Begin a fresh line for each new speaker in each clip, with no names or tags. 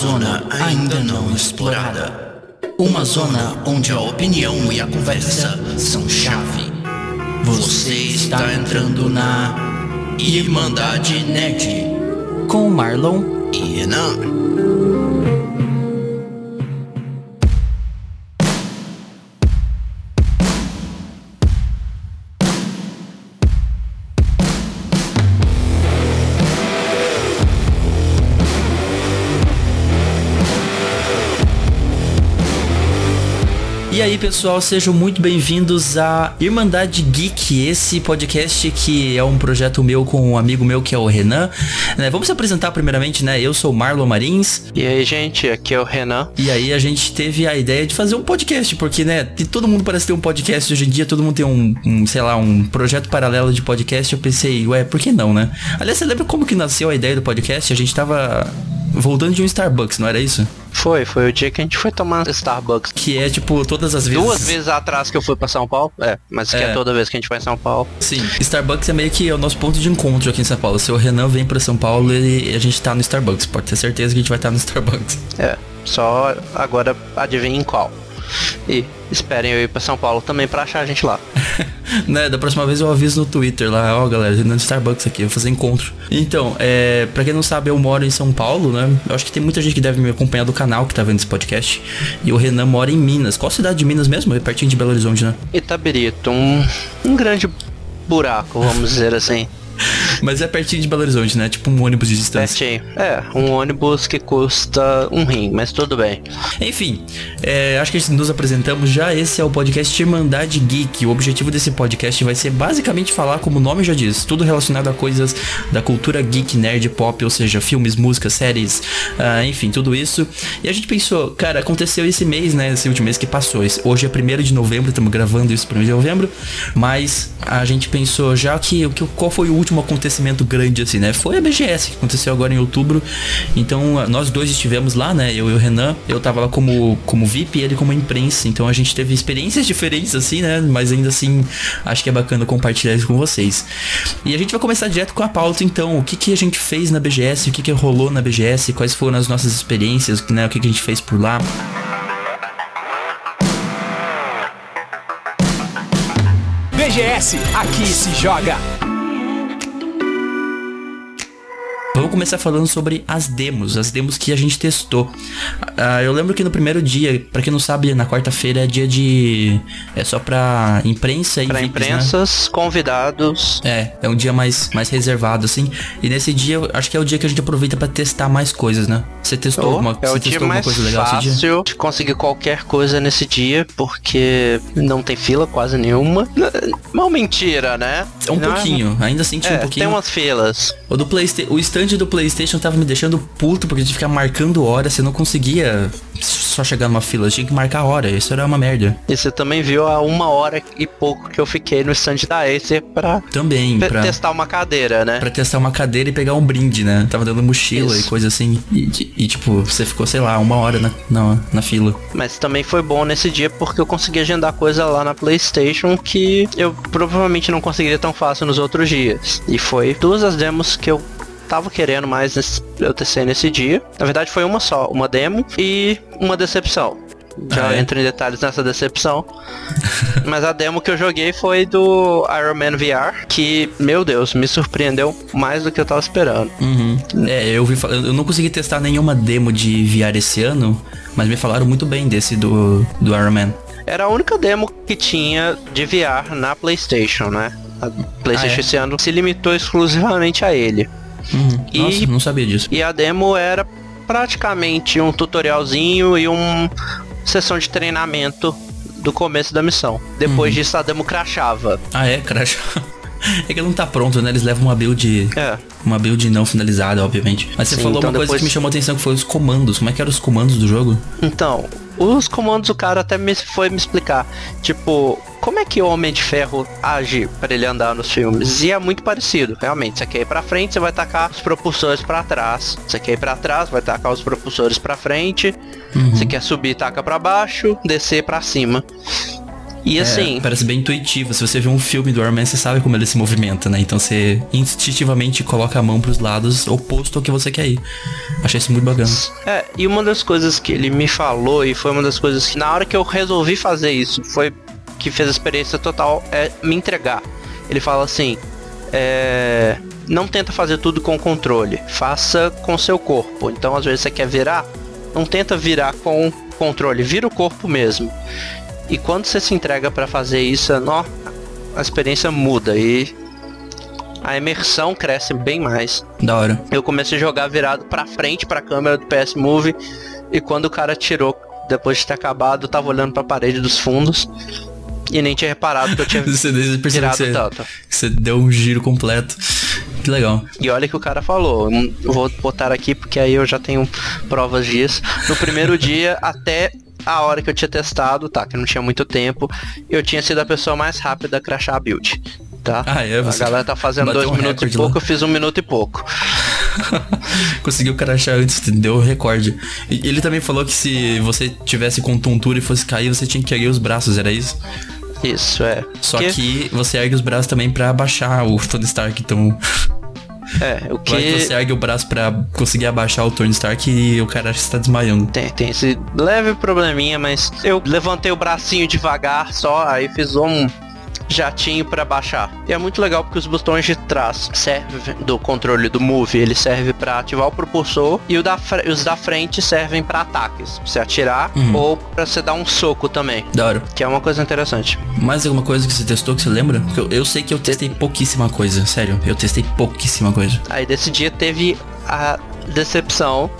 zona ainda não explorada. Uma zona onde a opinião e a conversa são chave. Você está entrando na Irmandade Nerd
Com Marlon.
e Renan.
Pessoal, sejam muito bem-vindos à Irmandade Geek, esse podcast que é um projeto meu com um amigo meu que é o Renan. Né, Vamos se apresentar primeiramente, né? Eu sou o Marlon Marins.
E aí, gente, aqui é o Renan.
E aí a gente teve a ideia de fazer um podcast, porque, né, todo mundo parece ter um podcast hoje em dia, todo mundo tem um, um, sei lá, um projeto paralelo de podcast. Eu pensei, ué, por que não, né? Aliás, você lembra como que nasceu a ideia do podcast? A gente tava voltando de um Starbucks, não era isso?
Foi, foi o dia que a gente foi tomar Starbucks.
Que é, tipo, todas as vezes...
Duas vezes atrás que eu fui pra São Paulo. É, mas que
É.
é toda vez que a gente vai em São Paulo.
Sim, Starbucks é meio que é o nosso ponto de encontro aqui em São Paulo. Se o Renan vem pra São Paulo, ele, a gente tá no Starbucks. Pode ter certeza que a gente vai estar no Starbucks.
É, só agora adivinhem qual. E esperem eu ir pra São Paulo também pra achar a gente lá.
né, da próxima vez eu aviso no Twitter lá, ó galera, Renan no Starbucks aqui, vou fazer encontro. Então, é, pra quem não sabe, eu moro em São Paulo, né? Eu acho que tem muita gente que deve me acompanhar do canal que tá vendo esse podcast. E o Renan mora em Minas. Qual cidade de Minas mesmo? É pertinho de Belo Horizonte, né?
Itabirito, um, um grande buraco, vamos dizer assim.
Mas é pertinho de Belo Horizonte, né? Tipo um ônibus de distância.
Pertinho. É, um ônibus que custa um rim, mas tudo bem.
Enfim, é, acho que nos apresentamos já. Esse é o podcast Irmandade Geek. O objetivo desse podcast vai ser basicamente falar, como o nome já diz, tudo relacionado a coisas da cultura geek, nerd, pop, ou seja, filmes, músicas, séries, ah, enfim, tudo isso. E a gente pensou, cara, aconteceu esse mês, né? Esse último mês que passou. Hoje é 1 de novembro, estamos gravando isso 1 de novembro. Mas a gente pensou já que, que qual foi o último acontecimento grande assim, né? Foi a BGS que aconteceu agora em outubro. Então nós dois estivemos lá, né? Eu e o Renan. Eu tava lá como, como VIP e ele como imprensa. Então a gente teve experiências diferentes assim, né? Mas ainda assim, acho que é bacana compartilhar isso com vocês. E a gente vai começar direto com a pauta então. O que, que a gente fez na BGS? O que, que rolou na BGS? Quais foram as nossas experiências, né? O que, que a gente fez por lá?
BGS, aqui se joga.
Vamos começar falando sobre as demos, as demos que a gente testou. Ah, eu lembro que no primeiro dia, pra quem não sabe, na quarta-feira é dia de. É só pra imprensa e
Pra
VIPs, né?
imprensas, convidados.
É, é um dia mais, mais reservado, assim. E nesse dia, eu acho que é o dia que a gente aproveita pra testar mais coisas, né? Você testou
Oh,
alguma,
é
você testou alguma
mais
coisa legal esse dia?
fácil de conseguir qualquer coisa nesse dia, porque não tem fila quase nenhuma. Não, mentira, né?
Um
Não
pouquinho, ainda assim tinha
É,
um pouquinho.
tem umas filas.
O do Playsta- o stand do PlayStation tava me deixando puto porque que ficar marcando hora, você não conseguia só chegar numa fila, tinha que marcar hora, isso era uma merda.
E você também viu a uma hora e pouco que eu fiquei no stand da Acer pra
Também, pra,
testar uma cadeira, né?
pra testar uma cadeira e pegar um brinde, né? Tava dando mochila e
Isso.
coisa assim. E, e, tipo, você ficou, sei lá, uma hora na, na, na fila.
Mas também foi bom nesse dia porque eu consegui agendar coisa lá na PlayStation que eu provavelmente não conseguiria tão fácil nos outros dias. E foi duas das demos que eu tava querendo mais nesse, eu testei nesse dia. Na verdade foi uma só, uma demo e uma decepção. Já
Ah, é?
entro em detalhes nessa decepção. Mas a demo que eu joguei foi do Iron Man VR, que, meu Deus, me surpreendeu mais do que eu tava esperando.
Uhum. É, eu vi, eu não consegui testar nenhuma demo de VR esse ano, mas me falaram muito bem desse do, do Iron Man.
Era a única demo que tinha de VR na PlayStation, né? A PlayStation
Ah, é?
esse ano se limitou exclusivamente a ele.
Uhum.
E-
Nossa, não sabia disso.
E a demo era praticamente um tutorialzinho e uma sessão de treinamento do começo da missão.
Uhum.
Depois disso a demo crashava.
Ah, é, crash. É que não tá pronto, né? Eles levam uma build.
É.
Uma build não finalizada, obviamente. Mas você
Sim,
falou
então
uma coisa que me chamou a atenção que foi os comandos. Como é que eram os comandos do jogo?
Então, os comandos o cara até me foi me explicar. Tipo, como é que o Homem de Ferro age para ele andar nos filmes? E é muito parecido, realmente. Você quer ir pra frente, você vai tacar os propulsores pra trás. Você quer ir pra trás, vai tacar os propulsores pra frente. Você quer subir, taca pra baixo, descer pra cima. E
É,
assim,
parece bem intuitivo. Se você vê um filme do Iron Man, você sabe como ele se movimenta, né? Então você instintivamente coloca a mão pros lados oposto ao que você quer ir. Achei isso muito bacana.
É, e uma das coisas que ele me falou, e foi uma das coisas que na hora que eu resolvi fazer isso, foi que fez a experiência total, é me entregar. Ele fala assim, é, não tenta fazer tudo com controle, faça com seu corpo. Então às vezes você quer virar, não tenta virar com controle, vira o corpo mesmo. E quando você se entrega pra fazer isso, nó, a experiência muda e a imersão cresce bem mais.
Da hora.
Eu comecei a jogar virado pra frente pra câmera do PS Move e quando o cara tirou depois de ter acabado, eu tava olhando pra parede dos fundos e nem tinha reparado que eu tinha
Você
virado
você,
tanto.
você deu um giro completo. Que legal.
E olha que o cara falou, vou botar aqui porque aí eu já tenho provas disso. No primeiro dia até a hora que eu tinha testado, tá, que não tinha muito tempo, eu tinha sido a pessoa mais rápida a crashar a build. Tá?
Ah, é?
A galera tá fazendo dois
um
minutos e pouco,
lá.
eu fiz um minuto e pouco.
Conseguiu crachar antes, deu o recorde. E ele também falou que se você tivesse com tontura e fosse cair, você tinha que erguer os braços, era isso?
Isso, é.
Só
Que-
que você ergue os braços também pra abaixar o Tony Stark, então...
É, o que...
Vai que você ergue o braço pra conseguir abaixar o Tony Stark e o cara acha que você tá desmaiando.
Tem, tem esse leve probleminha, mas eu levantei o bracinho devagar só, aí fiz um jatinho pra baixar. E é muito legal porque os botões de trás servem do controle do Move, ele serve pra ativar o propulsor e o da os da frente servem pra ataques, pra você atirar
Uhum.
ou pra você dar um soco também,
Da hora.
que é uma coisa interessante.
Mais alguma coisa que você testou que você lembra? Porque Eu, eu sei que eu testei pouquíssima coisa, sério. Eu testei pouquíssima coisa.
Aí desse dia teve a decepção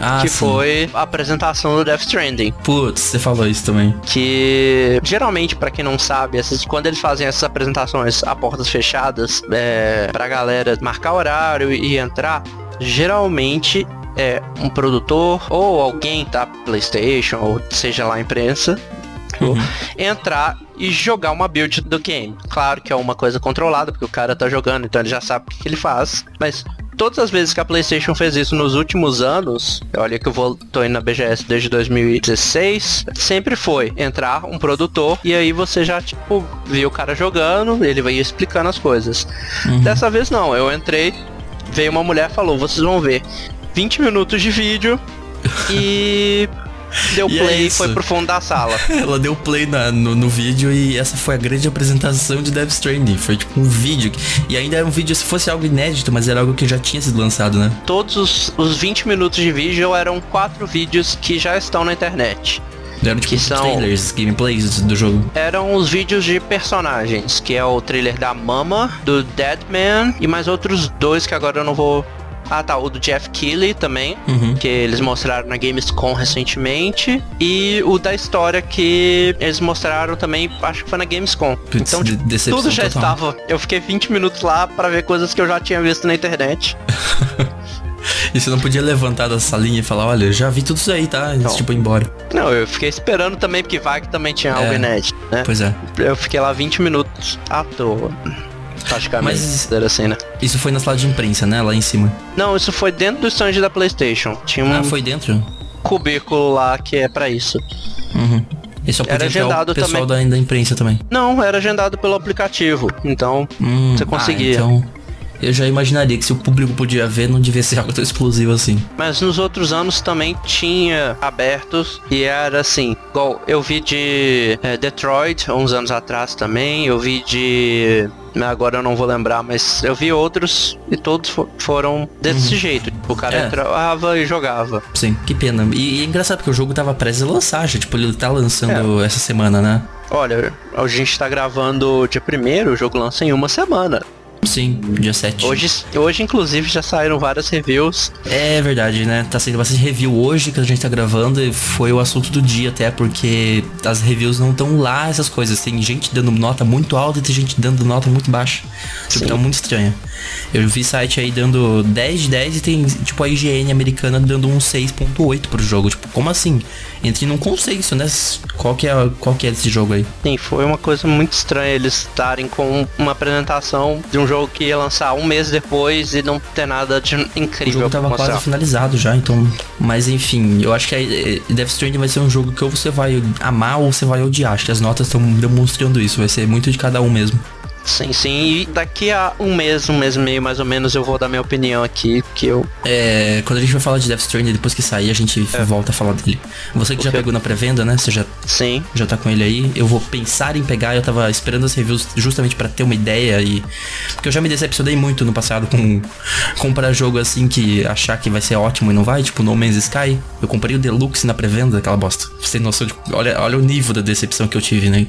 Ah,
que
sim.
foi a apresentação do Death Stranding.
Putz, você falou isso também.
que geralmente pra quem não sabe essas, quando eles fazem essas apresentações a portas fechadas é, pra galera marcar horário e entrar geralmente é um produtor ou alguém da PlayStation ou seja lá a imprensa
Uhum.
entrar e jogar uma build do game. Claro que é uma coisa controlada, porque o cara tá jogando, então ele já sabe o que, que ele faz. Mas todas as vezes que a PlayStation fez isso nos últimos anos, olha que eu vou, tô indo na BGS desde 2016, sempre foi entrar um produtor e aí você já, tipo, viu o cara jogando, ele vai explicando as coisas. Dessa vez não, eu entrei, veio uma mulher e falou, vocês vão ver 20 minutos de vídeo e deu
E é
play e
isso.
foi pro fundo da sala.
Ela deu play na- no, no vídeo e essa foi a grande apresentação de Death Stranding. Foi tipo um vídeo. E ainda era um vídeo, se fosse algo inédito, mas era algo que já tinha sido lançado, né?
todos os, os 20 minutos de vídeo eram quatro vídeos que já estão na internet.
Eram tipo
Que são-
trailers, gameplays do jogo.
Eram os vídeos de personagens, que é o trailer da Mama, do Deadman e mais outros dois que agora eu não vou. Ah tá, o do Jeff Keighley também,
Uhum.
que eles mostraram na Gamescom recentemente. E o da história que eles mostraram também, acho que foi na Gamescom.
Putz,
então, tipo, tudo já
total.
estava. Eu fiquei 20 minutos lá pra ver coisas que eu já tinha visto na internet.
E você não podia levantar da salinha e falar, olha, eu já vi tudo isso aí, tá? E,
Não.
tipo, embora.
Não, eu fiquei esperando também, porque vai que também tinha algo
É.
inédito, né?
Pois é.
Eu fiquei lá 20 minutos à toa. Praticamente.
Mas-
Era assim, né?
Isso foi na sala de imprensa, né? Lá em cima.
Não, isso foi dentro do stand da PlayStation. Tinha um
Ah, foi dentro?
cubículo lá que é pra isso.
Uhum. E só
Era
podia entrar o
agendado
pessoal da, da imprensa também.
Não, era agendado pelo aplicativo. Então,
Hum,
Você conseguia.
Ah, então, eu já imaginaria que se o público podia ver, não devia ser algo tão exclusivo assim.
mas nos outros anos também tinha abertos e era assim, igual eu vi de é, Detroit uns anos atrás também, eu vi de agora eu não vou lembrar, mas eu vi outros e todos fo- foram desse jeito. O cara
É.
entrava e jogava.
Sim, que pena. E, e é engraçado porque o jogo tava prestes a lançar, já, tipo, ele tá
É.
lançando essa semana, né?
Olha, a gente tá gravando dia primeiro, o jogo lança em uma semana.
Sim, dia 7.
Hoje, hoje inclusive, já saíram várias reviews.
É verdade, né? Tá sendo bastante review hoje que a gente tá gravando e foi o assunto do dia até, porque as reviews não estão lá, essas coisas. Tem gente dando nota muito alta e tem gente dando nota muito baixa. Tipo,
Sim.
tá muito estranho. Eu vi site aí dando 10 de 10 e tem, tipo, a IGN americana dando um 6.8 pro jogo. Tipo, como assim? Entre num consenso, né? Qual que é, qual que é esse jogo aí?
Sim, foi uma coisa muito estranha eles estarem com uma apresentação de um jogo que ia lançar um mês depois e não ter nada de incrível.
O jogo tava
mostrar.
quase finalizado já, então. Mas enfim, eu acho que é, Death Stranding vai ser um jogo que ou você vai amar ou você vai odiar. Acho que as notas estão demonstrando isso. Vai ser muito de cada um mesmo.
Sim, sim. E daqui a um mês, um mês e meio mais ou menos, eu vou dar minha opinião aqui, que eu.
É, quando a gente vai falar de Death Stranding, depois que sair, a gente volta a falar dele. Você que já
Porque-
pegou na pré-venda, né? Você já,
Sim.
já tá com ele aí. Eu vou pensar em pegar, eu tava esperando as reviews justamente pra ter uma ideia e. Porque eu já me decepcionei muito no passado com comprar jogo assim que achar que vai ser ótimo e não vai, tipo No Man's Sky. Eu comprei o Deluxe na pré-venda, aquela bosta. Você tem noção de. Olha, olha o nível da decepção que eu tive, né?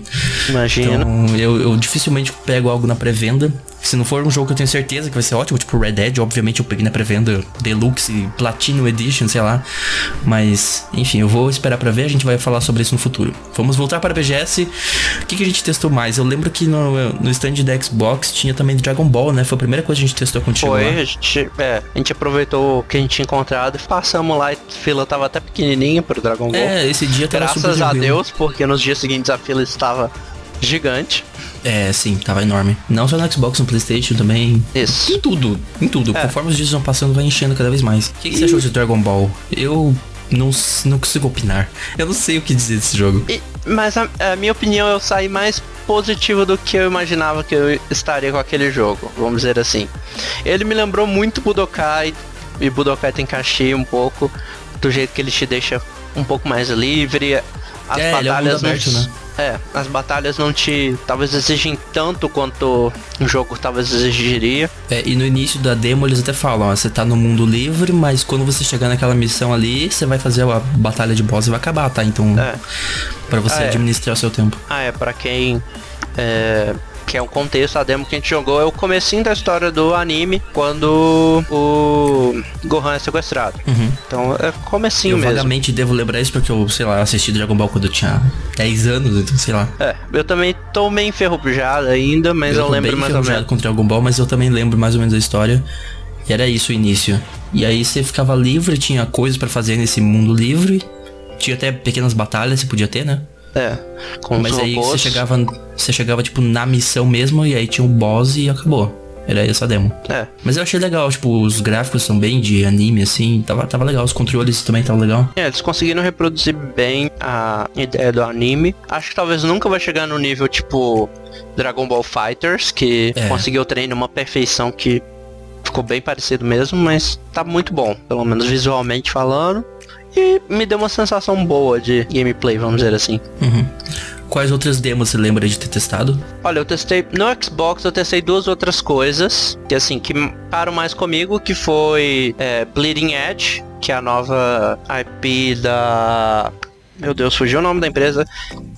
Imagina.
Então, eu, eu dificilmente pego algo na pré-venda. Se não for um jogo que eu tenho certeza que vai ser ótimo, tipo Red Dead, obviamente eu peguei na pré-venda Deluxe, Platinum Edition, sei lá. Mas, enfim, eu vou esperar pra ver, a gente vai falar sobre isso no futuro. Vamos voltar para a BGS. O que, que a gente testou mais? Eu lembro que no, no stand da Xbox tinha também Dragon Ball, né? Foi a primeira coisa que a gente testou contigo
Foi,
lá.
a gente, é, a gente aproveitou o que a gente tinha encontrado e passamos lá e a fila tava até pequenininha pro Dragon Ball.
É, esse dia tava
Graças a. Deus, porque nos dias seguintes a fila estava gigante.
É, sim, tava enorme. Não só no Xbox, no Playstation também.
Isso.
Em tudo, em tudo.
É.
Conforme os dias vão passando, vai enchendo cada vez mais. O que, que você achou de Dragon Ball? Eu não, não consigo opinar. Eu não sei o que dizer desse jogo.
E- mas a, a minha opinião, eu saí mais positivo do que eu imaginava que eu estaria com aquele jogo, vamos dizer assim. Ele me lembrou muito Budokai, e Budokai Tenkaichi um pouco, do jeito que ele te deixa um pouco mais livre. As
É, ele é um
batalhas não,
aberto, né?
É, as batalhas não te talvez exigem tanto quanto um jogo talvez exigiria.
É, e no início da demo eles até falam, ó, você tá no mundo livre, mas quando você chegar naquela missão ali, você vai fazer a batalha de boss e vai acabar, tá? Então,
É.
pra você
Ah, é.
administrar o seu tempo.
Ah, é, pra quem é, quer um contexto, a demo que a gente jogou é o comecinho da história do anime, quando o Gohan é sequestrado.
Uhum.
Então é comecinho
Eu
mesmo.
vagamente devo lembrar isso porque eu, sei lá, assisti Dragon Ball quando eu tinha 10 anos, então sei lá.
É, eu também tô meio enferrujado ainda, mas eu,
tô
lembro mais ou
enferrujado
menos.
com Dragon Ball, mas eu também lembro mais ou menos a história. E era isso o início. E aí você ficava livre, tinha coisas pra fazer nesse mundo livre. Tinha até pequenas batalhas, você podia ter, né?
É, com
Mas aí você
robôs.
chegava, você chegava tipo na missão mesmo e aí tinha um boss e acabou. Era essa demo.
É,
Mas eu achei legal, tipo, os gráficos são bem de anime assim, tava, tava legal, os controles também estavam legal.
É, eles conseguiram reproduzir bem a ideia do anime. Acho que talvez nunca vai chegar no nível tipo Dragon Ball Fighters, que
É.
conseguiu treinar uma perfeição que ficou bem parecido mesmo, mas tá muito bom, pelo menos visualmente falando. E me deu uma sensação boa de gameplay, vamos dizer assim.
Uhum. Quais outras demos você lembra de ter testado?
Olha, eu testei no Xbox, eu testei duas outras coisas que assim que param mais comigo, que foi é, Bleeding Edge, que é a nova IP da meu Deus, fugiu o nome da empresa,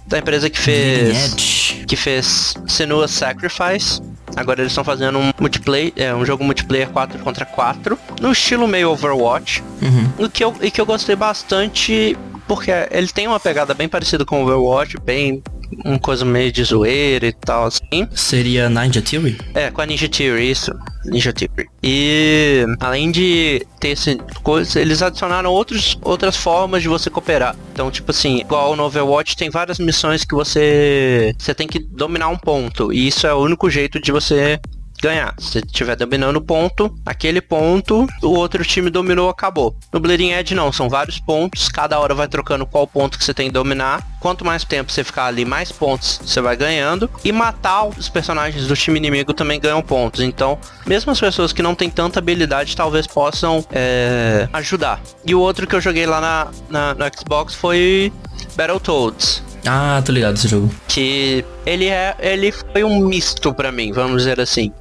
da empresa que
Bleeding
fez
Edge.
que fez Senua Sacrifice. Agora eles estão fazendo um multiplayer, é, um jogo multiplayer 4 contra 4, no estilo meio Overwatch.
Uhum.
O que eu, e que eu gostei bastante, porque ele tem uma pegada bem parecida com o Overwatch, bem uma coisa meio de zoeira e tal, assim.
Seria Ninja Theory?
É, com a Ninja Theory, isso. Ninja Theory. E além de ter esse coisa, eles adicionaram outros, outras formas de você cooperar. Então, tipo assim, igual no Overwatch tem várias missões que você você tem que dominar um ponto. E isso é o único jeito de você ganhar. Se estiver dominando o ponto, aquele ponto, o outro time dominou, acabou. No Bleeding Edge não, são vários pontos, cada hora vai trocando qual ponto que você tem que dominar. Quanto mais tempo você ficar ali, mais pontos você vai ganhando. E matar os personagens do time inimigo também ganham pontos. Então, mesmo as pessoas que não têm tanta habilidade, talvez possam é, ajudar. E o outro que eu joguei lá na, na, no Xbox foi Battletoads
Ah, tô ligado esse jogo.
que ele é ele foi um misto pra mim, vamos dizer assim.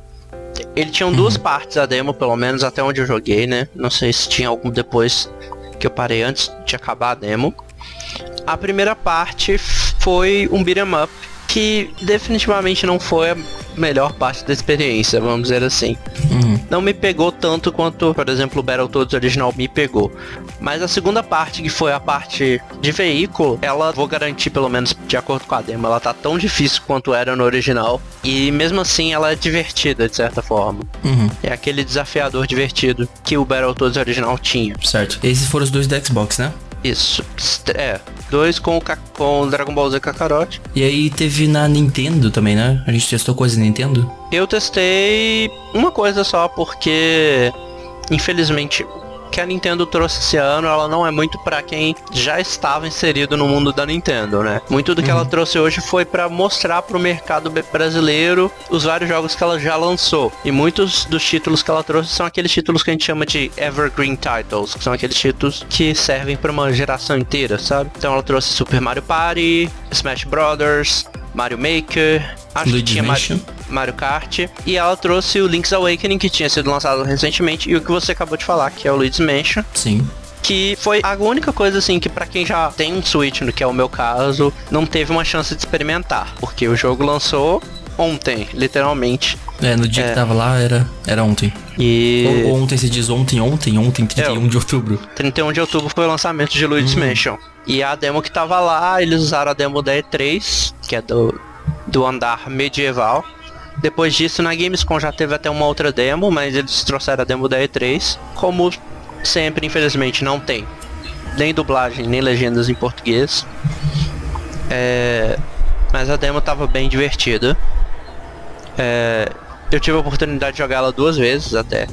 Ele tinha duas partes a demo, pelo menos até onde eu joguei, né? Não sei se tinha algum depois que eu parei antes de acabar a demo. A primeira parte foi um beat'em up que definitivamente não foi a melhor parte da experiência, vamos dizer assim.
Uhum.
Não me pegou tanto quanto, por exemplo, o Battletoads original me pegou. Mas a segunda parte, que foi a parte de veículo, ela vou garantir, pelo menos de acordo com a demo, ela tá tão difícil quanto era no original. E mesmo assim ela é divertida, de certa forma.
Uhum.
É aquele desafiador divertido que o Battletoads original tinha.
Certo. Esses foram os dois da Xbox, né?
Isso. É, dois com o, com o Dragon Ball Z Kakarot.
E aí teve na Nintendo também, né? A gente testou coisa Nintendo?
Eu testei uma coisa só, porque infelizmente que a Nintendo trouxe esse ano, ela não é muito para quem já estava inserido no mundo da Nintendo, né? Muito do que uhum. ela trouxe hoje foi para mostrar para o mercado brasileiro os vários jogos que ela já lançou. E muitos dos títulos que ela trouxe são aqueles títulos que a gente chama de evergreen titles, que são aqueles títulos que servem para uma geração inteira, sabe? Então ela trouxe Super Mario Party, Smash Brothers, Mario Maker, acho Luigi que tinha Mario, Mario, Kart, e ela trouxe o Link's Awakening, que tinha sido lançado recentemente, e o que você acabou de falar, que é o Luigi's Mansion.
Sim
que foi a única coisa assim que para quem já tem um Switch, no que é o meu caso, não teve uma chance de experimentar, porque o jogo lançou ontem, literalmente.
É, no dia é. que tava lá era, era ontem.
E...
Ou, ontem se diz ontem, ontem, ontem, 31 é, de outubro.
31 de outubro foi o lançamento de Luigi's hum. Mansion. E a demo que tava lá, eles usaram a demo da E3, que é do, do andar medieval. Depois disso, na Gamescom já teve até uma outra demo, mas eles trouxeram a demo da E3. Como sempre, infelizmente, não tem nem dublagem, nem legendas em português. É, mas a demo tava bem divertida. É, eu tive a oportunidade de jogar ela duas vezes até.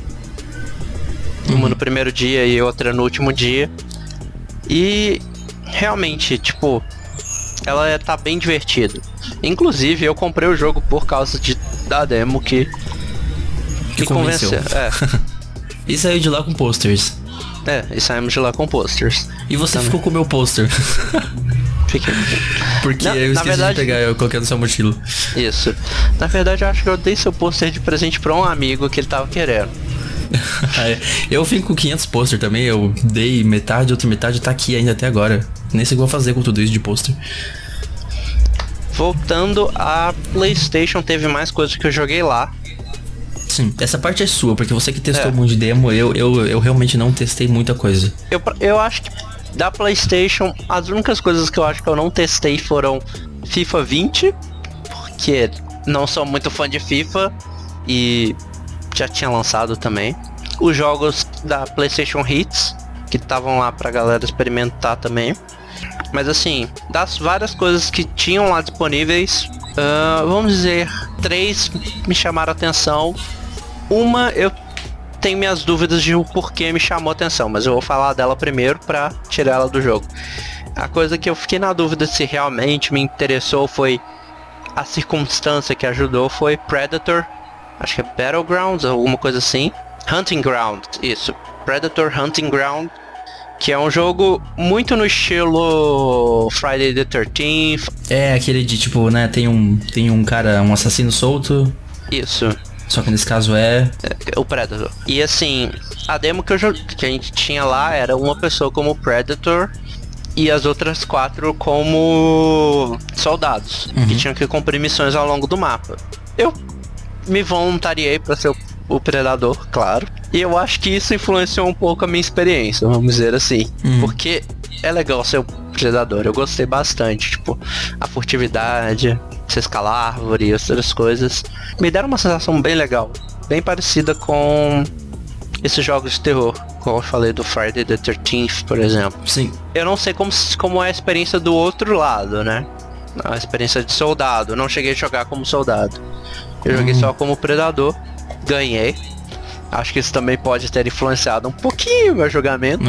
Uma uhum. no primeiro dia e outra no último dia. E realmente, tipo, ela é, tá bem divertida. Inclusive, eu comprei o jogo por causa de, da demo que,
que, que convenceu. convenceu. É. e saiu de lá com posters.
É, e saímos de lá com posters.
E você Também. ficou com o meu pôster.
Fiquei.
Porque na, eu esqueci verdade, de pegar, eu coloquei no seu mochila.
Isso. Na verdade, eu acho que eu dei seu pôster de presente pra um amigo que ele tava querendo.
Eu vim com 500 pôster também, eu dei metade, outra metade tá aqui ainda até agora. Nem sei o que vou fazer com tudo isso de pôster.
Voltando a PlayStation, teve mais coisas que eu joguei lá.
Sim, essa parte é sua, porque você que testou é. um monte de demo, eu, eu, eu realmente não testei muita coisa.
Eu, eu acho que da PlayStation, as únicas coisas que eu acho que eu não testei foram FIFA 20, porque não sou muito fã de FIFA e já tinha lançado também. Os jogos da PlayStation Hits, que estavam lá pra galera experimentar também. Mas assim, das várias coisas que tinham lá disponíveis, uh, vamos dizer, três me chamaram atenção. Uma eu tenho minhas dúvidas de o porquê me chamou atenção, mas eu vou falar dela primeiro pra tirar ela do jogo. A coisa que eu fiquei na dúvida se realmente me interessou foi a circunstância que ajudou foi Predator acho que é Battlegrounds, alguma coisa assim. Hunting Ground, isso. Predator Hunting Ground, que é um jogo muito no estilo Friday the 13th.
É, aquele de tipo, né, tem um tem um cara, um assassino solto.
Isso.
Só que nesse caso é...
é o Predator. E assim, a demo que, eu, que a gente tinha lá era uma pessoa como Predator e as outras quatro como soldados, uhum. que tinham que cumprir missões ao longo do mapa. Eu me voluntariei para ser o, o, predador, claro. E eu acho que isso influenciou um pouco a minha experiência, vamos dizer assim. Hum. Porque é legal ser o predador. Eu gostei bastante, tipo, a furtividade, você escalar árvore e outras coisas. Me deram uma sensação bem legal. Bem parecida com esses jogos de terror, como eu falei do Friday the 13th, por exemplo.
Sim.
Eu não sei como, como é a experiência do outro lado, né? A experiência de soldado. Eu não cheguei a jogar como soldado. Eu joguei hum. só como predador, ganhei. Acho que isso também pode ter influenciado um pouquinho o meu julgamento.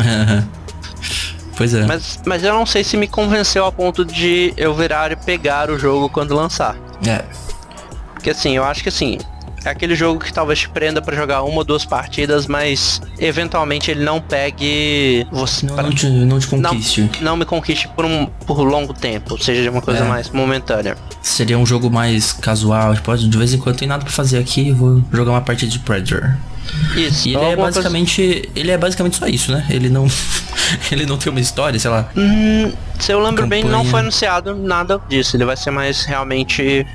pois é.
Mas, mas eu não sei se me convenceu a ponto de eu virar e pegar o jogo quando lançar.
É.
Porque assim, eu acho que assim, é aquele jogo que talvez te prenda para jogar uma ou duas partidas, mas eventualmente ele não pegue
você. Não, pra... não, te, não te conquiste.
Não, não, me conquiste por um por longo tempo, ou seja, uma coisa é. mais momentânea.
Seria um jogo mais casual, pode de vez em quando tem nada para fazer aqui, vou jogar uma partida de Predator.
Isso.
E ele é basicamente, coisa... ele é basicamente só isso, né? Ele não ele não tem uma história, sei lá.
Hum, se eu lembro Campanha. bem, não foi anunciado nada disso. Ele vai ser mais realmente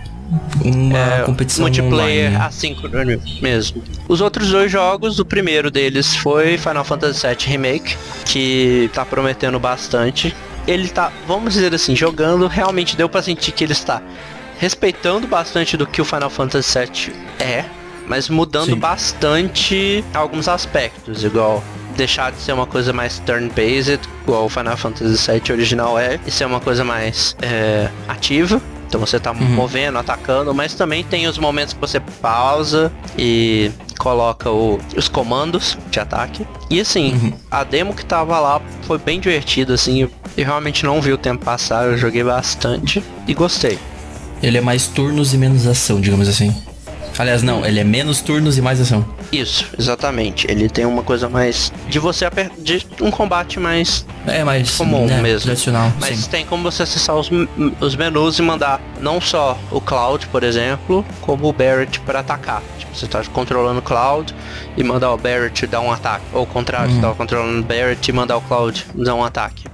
uma é, competição
multiplayer
online.
assíncrono mesmo. Os outros dois jogos, o primeiro deles foi Final Fantasy VII Remake, que tá prometendo bastante. Ele tá, vamos dizer assim, jogando, realmente deu para sentir que ele está respeitando bastante do que o Final Fantasy VII é, mas mudando Sim. bastante alguns aspectos, igual deixar de ser uma coisa mais turn-based igual o Final Fantasy VII original é. Isso é uma coisa mais é, ativa. Então você tá
Uhum.
movendo, atacando, mas também tem os momentos que você pausa e coloca o- os comandos de ataque. E assim,
Uhum.
a demo que tava lá foi bem divertido, assim. Eu, eu realmente não vi o tempo passar, eu joguei bastante e gostei.
Ele é mais turnos e menos ação, digamos assim. Aliás, não, ele é menos turnos e mais ação.
Isso, exatamente. Ele tem uma coisa mais. de você aper... de um combate mais
É mais
comum
né,
mesmo.
tradicional.
Mas
sim.
tem como você acessar os, os menus e mandar não só o Cloud, por exemplo, como o Barrett para atacar. Tipo, você tá controlando o Cloud e mandar o Barrett dar um ataque. Ou o contrário, você tá controlando o Barrett e mandar o Cloud dar um ataque.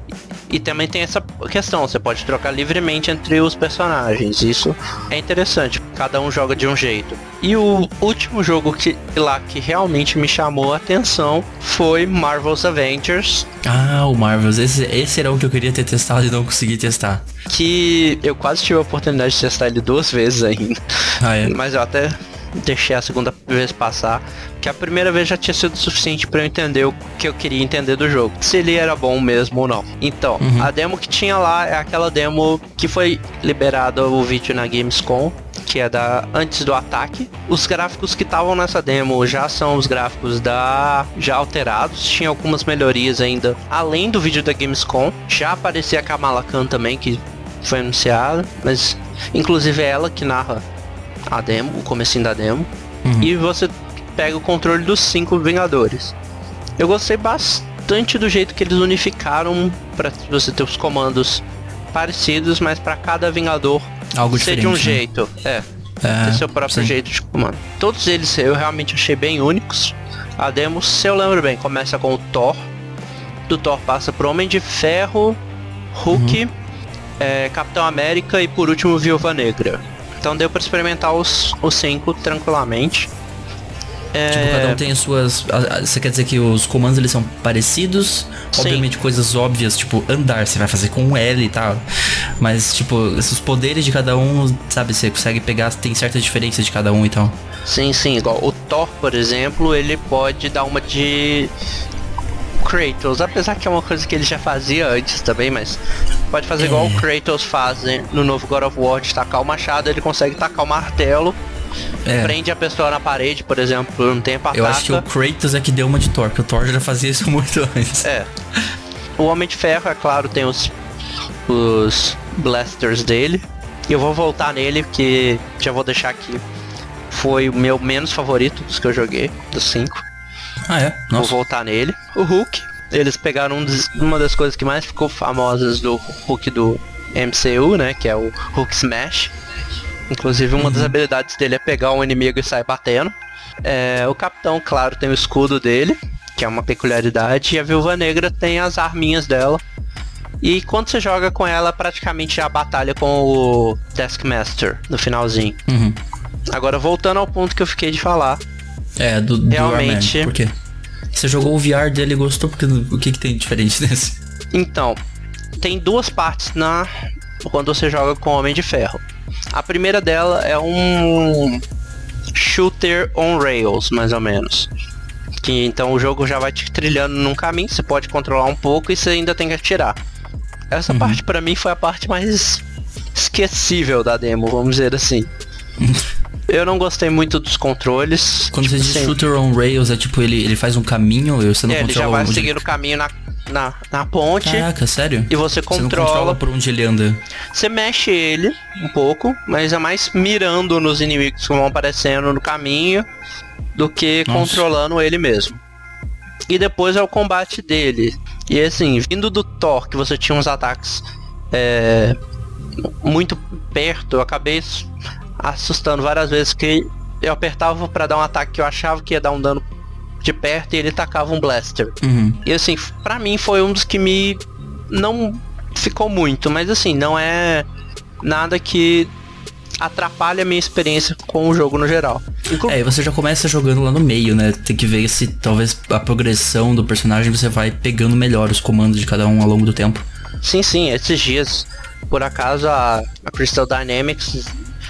E também tem essa questão, você pode trocar livremente entre os personagens. Isso é interessante, cada um joga de um jeito. E o último jogo que lá que realmente me chamou a atenção foi Marvel's Avengers,
Ah, o Marvels. Esse, esse era o que eu queria ter testado e não consegui testar.
que eu quase tive a oportunidade de testar ele duas vezes ainda.
Ah, é?
Mas eu até deixei a segunda vez passar, que a primeira vez já tinha sido suficiente para eu entender o que eu queria entender do jogo, se ele era bom mesmo ou não. Então, a demo que tinha lá é aquela demo que foi liberada o vídeo na Gamescom, que é da antes do ataque. Os gráficos que estavam nessa demo já são os gráficos da já alterados, tinha algumas melhorias ainda. Além do vídeo da Gamescom, já aparecia a Kamala Khan também que foi anunciada, mas inclusive é ela que narra a demo, o comecinho da demo. E você pega o controle dos cinco Vingadores. Eu gostei bastante do jeito que eles unificaram para você ter os comandos parecidos, mas para cada Vingador
Algo
ser de um
né?
jeito. É,
É,
ter seu próprio
sim.
jeito de comando. Todos eles eu realmente achei bem únicos. A demo, se eu lembro bem, começa com o Thor. Do Thor passa pro Homem de Ferro, Hulk,
Uhum.
é, Capitão América e por último Viúva Negra. Então deu pra experimentar os, os cinco tranquilamente. É,
Tipo, cada um tem as suas. Você quer dizer que os comandos eles são parecidos?
Sim.
Obviamente coisas óbvias, tipo andar, você vai fazer com um L e tal. Mas, tipo, os poderes de cada um, sabe, você consegue pegar, tem certa diferença de cada um e tal.
Sim, sim, igual o Thor, por exemplo, ele pode dar uma de Kratos, apesar que é uma coisa que ele já fazia antes também, mas pode fazer igual o Kratos faz né, no novo God of War, de tacar o machado, ele consegue tacar o martelo,
É.
prende a pessoa na parede, por exemplo, por um tempo, ataca.
Eu acho que o Kratos é que deu uma de Thor, porque o Thor já fazia isso muito antes.
É. O Homem de Ferro, é claro, tem os, os blasters dele. E eu vou voltar nele, porque já vou deixar aqui. Foi o meu menos favorito dos que eu joguei, dos cinco.
Ah, é?
Vou
Nossa.
voltar nele. O Hulk. Eles pegaram um dos- uma das coisas que mais ficou famosas do Hulk do MCU, né? Que é o Hulk Smash. Inclusive uma das habilidades dele é pegar um inimigo e sair batendo. É, o Capitão, claro, tem o escudo dele, que é uma peculiaridade. E a Viúva Negra tem as arminhas dela. E quando você joga com ela, praticamente a batalha com o Taskmaster no finalzinho.
Uhum.
Agora voltando ao ponto que eu fiquei de falar.
É, do, do
Realmente.
Iron Man. Por quê? Você jogou o VR dele e gostou, porque o que, que tem diferente nesse?
Então, tem duas partes na quando você joga com Homem de Ferro. A primeira dela é um shooter on rails, mais ou menos. Que então o jogo já vai te trilhando num caminho, você pode controlar um pouco e você ainda tem que atirar. Essa parte pra mim foi a parte mais esquecível da demo, vamos dizer assim. Eu não gostei muito dos controles.
Quando
tipo
você diz
assim,
shooter on rails, é tipo, ele, ele faz um caminho você não
é, ele já
controla
vai
onde ele...
o caminho na, na, na ponte
Caraca, sério?
e você
Você não
controla
controla por onde ele anda.
Você mexe ele um pouco, mas é mais mirando nos inimigos que vão aparecendo no caminho do que
Nossa.
controlando ele mesmo. E depois é o combate dele. E assim, vindo do Thor, que você tinha uns ataques é, muito perto, eu acabei assustando várias vezes que eu apertava pra dar um ataque que eu achava que ia dar um dano de perto e ele tacava um blaster.
Uhum.
E assim, pra mim foi um dos que me não ficou muito, mas assim, não é nada que atrapalha a minha experiência com o jogo no geral. Inclu
É, e você já começa jogando lá no meio, né? Tem que ver se talvez a progressão do personagem você vai pegando melhor os comandos de cada um ao longo do tempo.
Sim, sim, esses dias, por acaso a, a Crystal Dynamics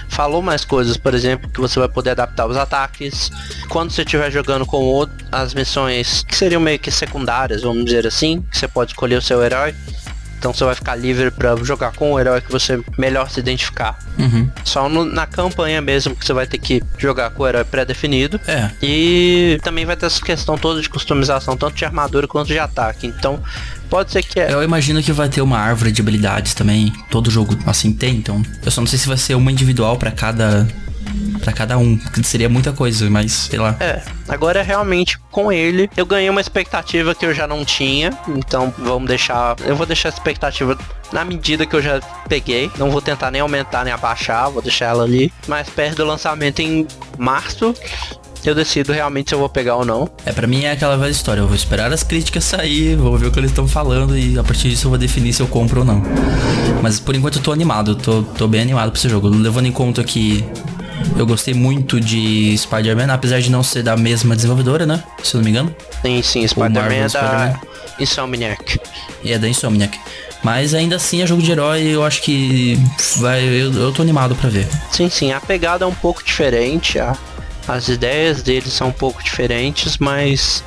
falou mais coisas, por exemplo, que você vai poder adaptar os ataques. Quando você estiver jogando com outro, as missões que seriam meio que secundárias, vamos dizer assim, que você pode escolher o seu herói. Então você vai ficar livre para jogar com o herói que você melhor se identificar.
Uhum.
Só no- na campanha mesmo que você vai ter que jogar com o herói pré-definido.
É.
E também vai ter essa questão toda de customização, tanto de armadura quanto de ataque. Então, pode ser que é.
Eu imagino que vai ter uma árvore de habilidades também. Todo jogo assim tem, então. Eu só não sei se vai ser uma individual pra cada. Para cada um. Que seria muita coisa, mas sei lá.
É, agora realmente com ele eu ganhei uma expectativa que eu já não tinha, então vamos deixar, eu vou deixar a expectativa na medida que eu já peguei, não vou tentar nem aumentar nem abaixar, vou deixar ela ali, mas perto do lançamento em março eu decido realmente se eu vou pegar ou não.
É, pra mim é aquela velha história. Eu vou esperar as críticas sair, vou ver o que eles estão falando e a partir disso eu vou definir se eu compro ou não. Mas por enquanto eu tô animado, eu tô, tô bem animado pra esse jogo. Levando em conta que eu gostei muito de Spider-Man, apesar de não ser da mesma desenvolvedora, né? Se eu não me engano.
Sim, sim, Spider-Man é da
Spider-Man.
Insomniac.
É da Insomniac. Mas ainda assim é jogo de herói eu acho que vai. Eu, eu tô animado pra ver.
Sim, sim, a pegada é um pouco diferente, a- as ideias deles são um pouco diferentes, mas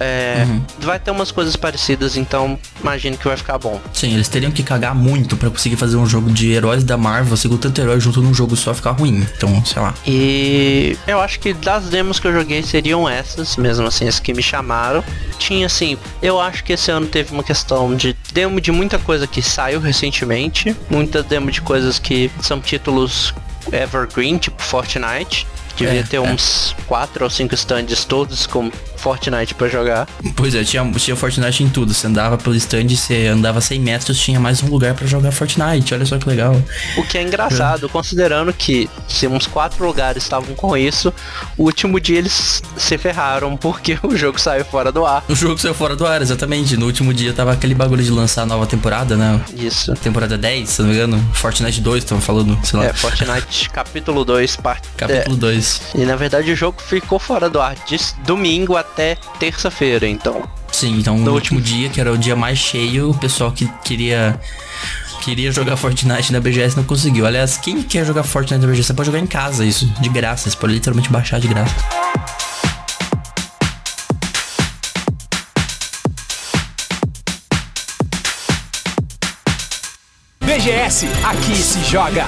é,
Uhum.
vai ter umas coisas parecidas, então imagino que vai ficar bom.
Sim, eles teriam que cagar muito pra conseguir fazer um jogo de heróis da Marvel, com tanto herói junto num jogo só ficar ruim. Então, sei lá.
E eu acho que das demos que eu joguei seriam essas, mesmo assim, as que me chamaram. Tinha assim, eu acho que esse ano teve uma questão de demo de muita coisa que saiu recentemente, muita demo de coisas que são títulos evergreen, tipo Fortnite. Devia
É,
ter
é.
uns 4 ou 5 stands todos com Fortnite pra jogar.
Pois é, tinha, tinha Fortnite em tudo. Você andava pelo stand, você andava 100 metros, tinha mais um lugar pra jogar Fortnite. Olha só que legal.
O que é engraçado, considerando que se uns quatro lugares estavam com isso, o último dia eles se ferraram porque o jogo saiu fora do ar.
O jogo saiu fora do ar, exatamente. No último dia tava aquele bagulho de lançar a nova temporada, né?
Isso.
Temporada 10, se não me engano. Fortnite 2, tava falando, sei lá.
É, Fortnite capítulo 2, parte.
Capítulo 2.
É, e na verdade o jogo ficou fora do ar de domingo até terça-feira, então.
Sim, então no último dia, que era o dia mais cheio, o pessoal que queria queria jogar Fortnite na BGS não conseguiu. Aliás, quem quer jogar Fortnite na BGS, você pode jogar em casa isso, de graça, você pode literalmente baixar de graça.
BGS, aqui se joga.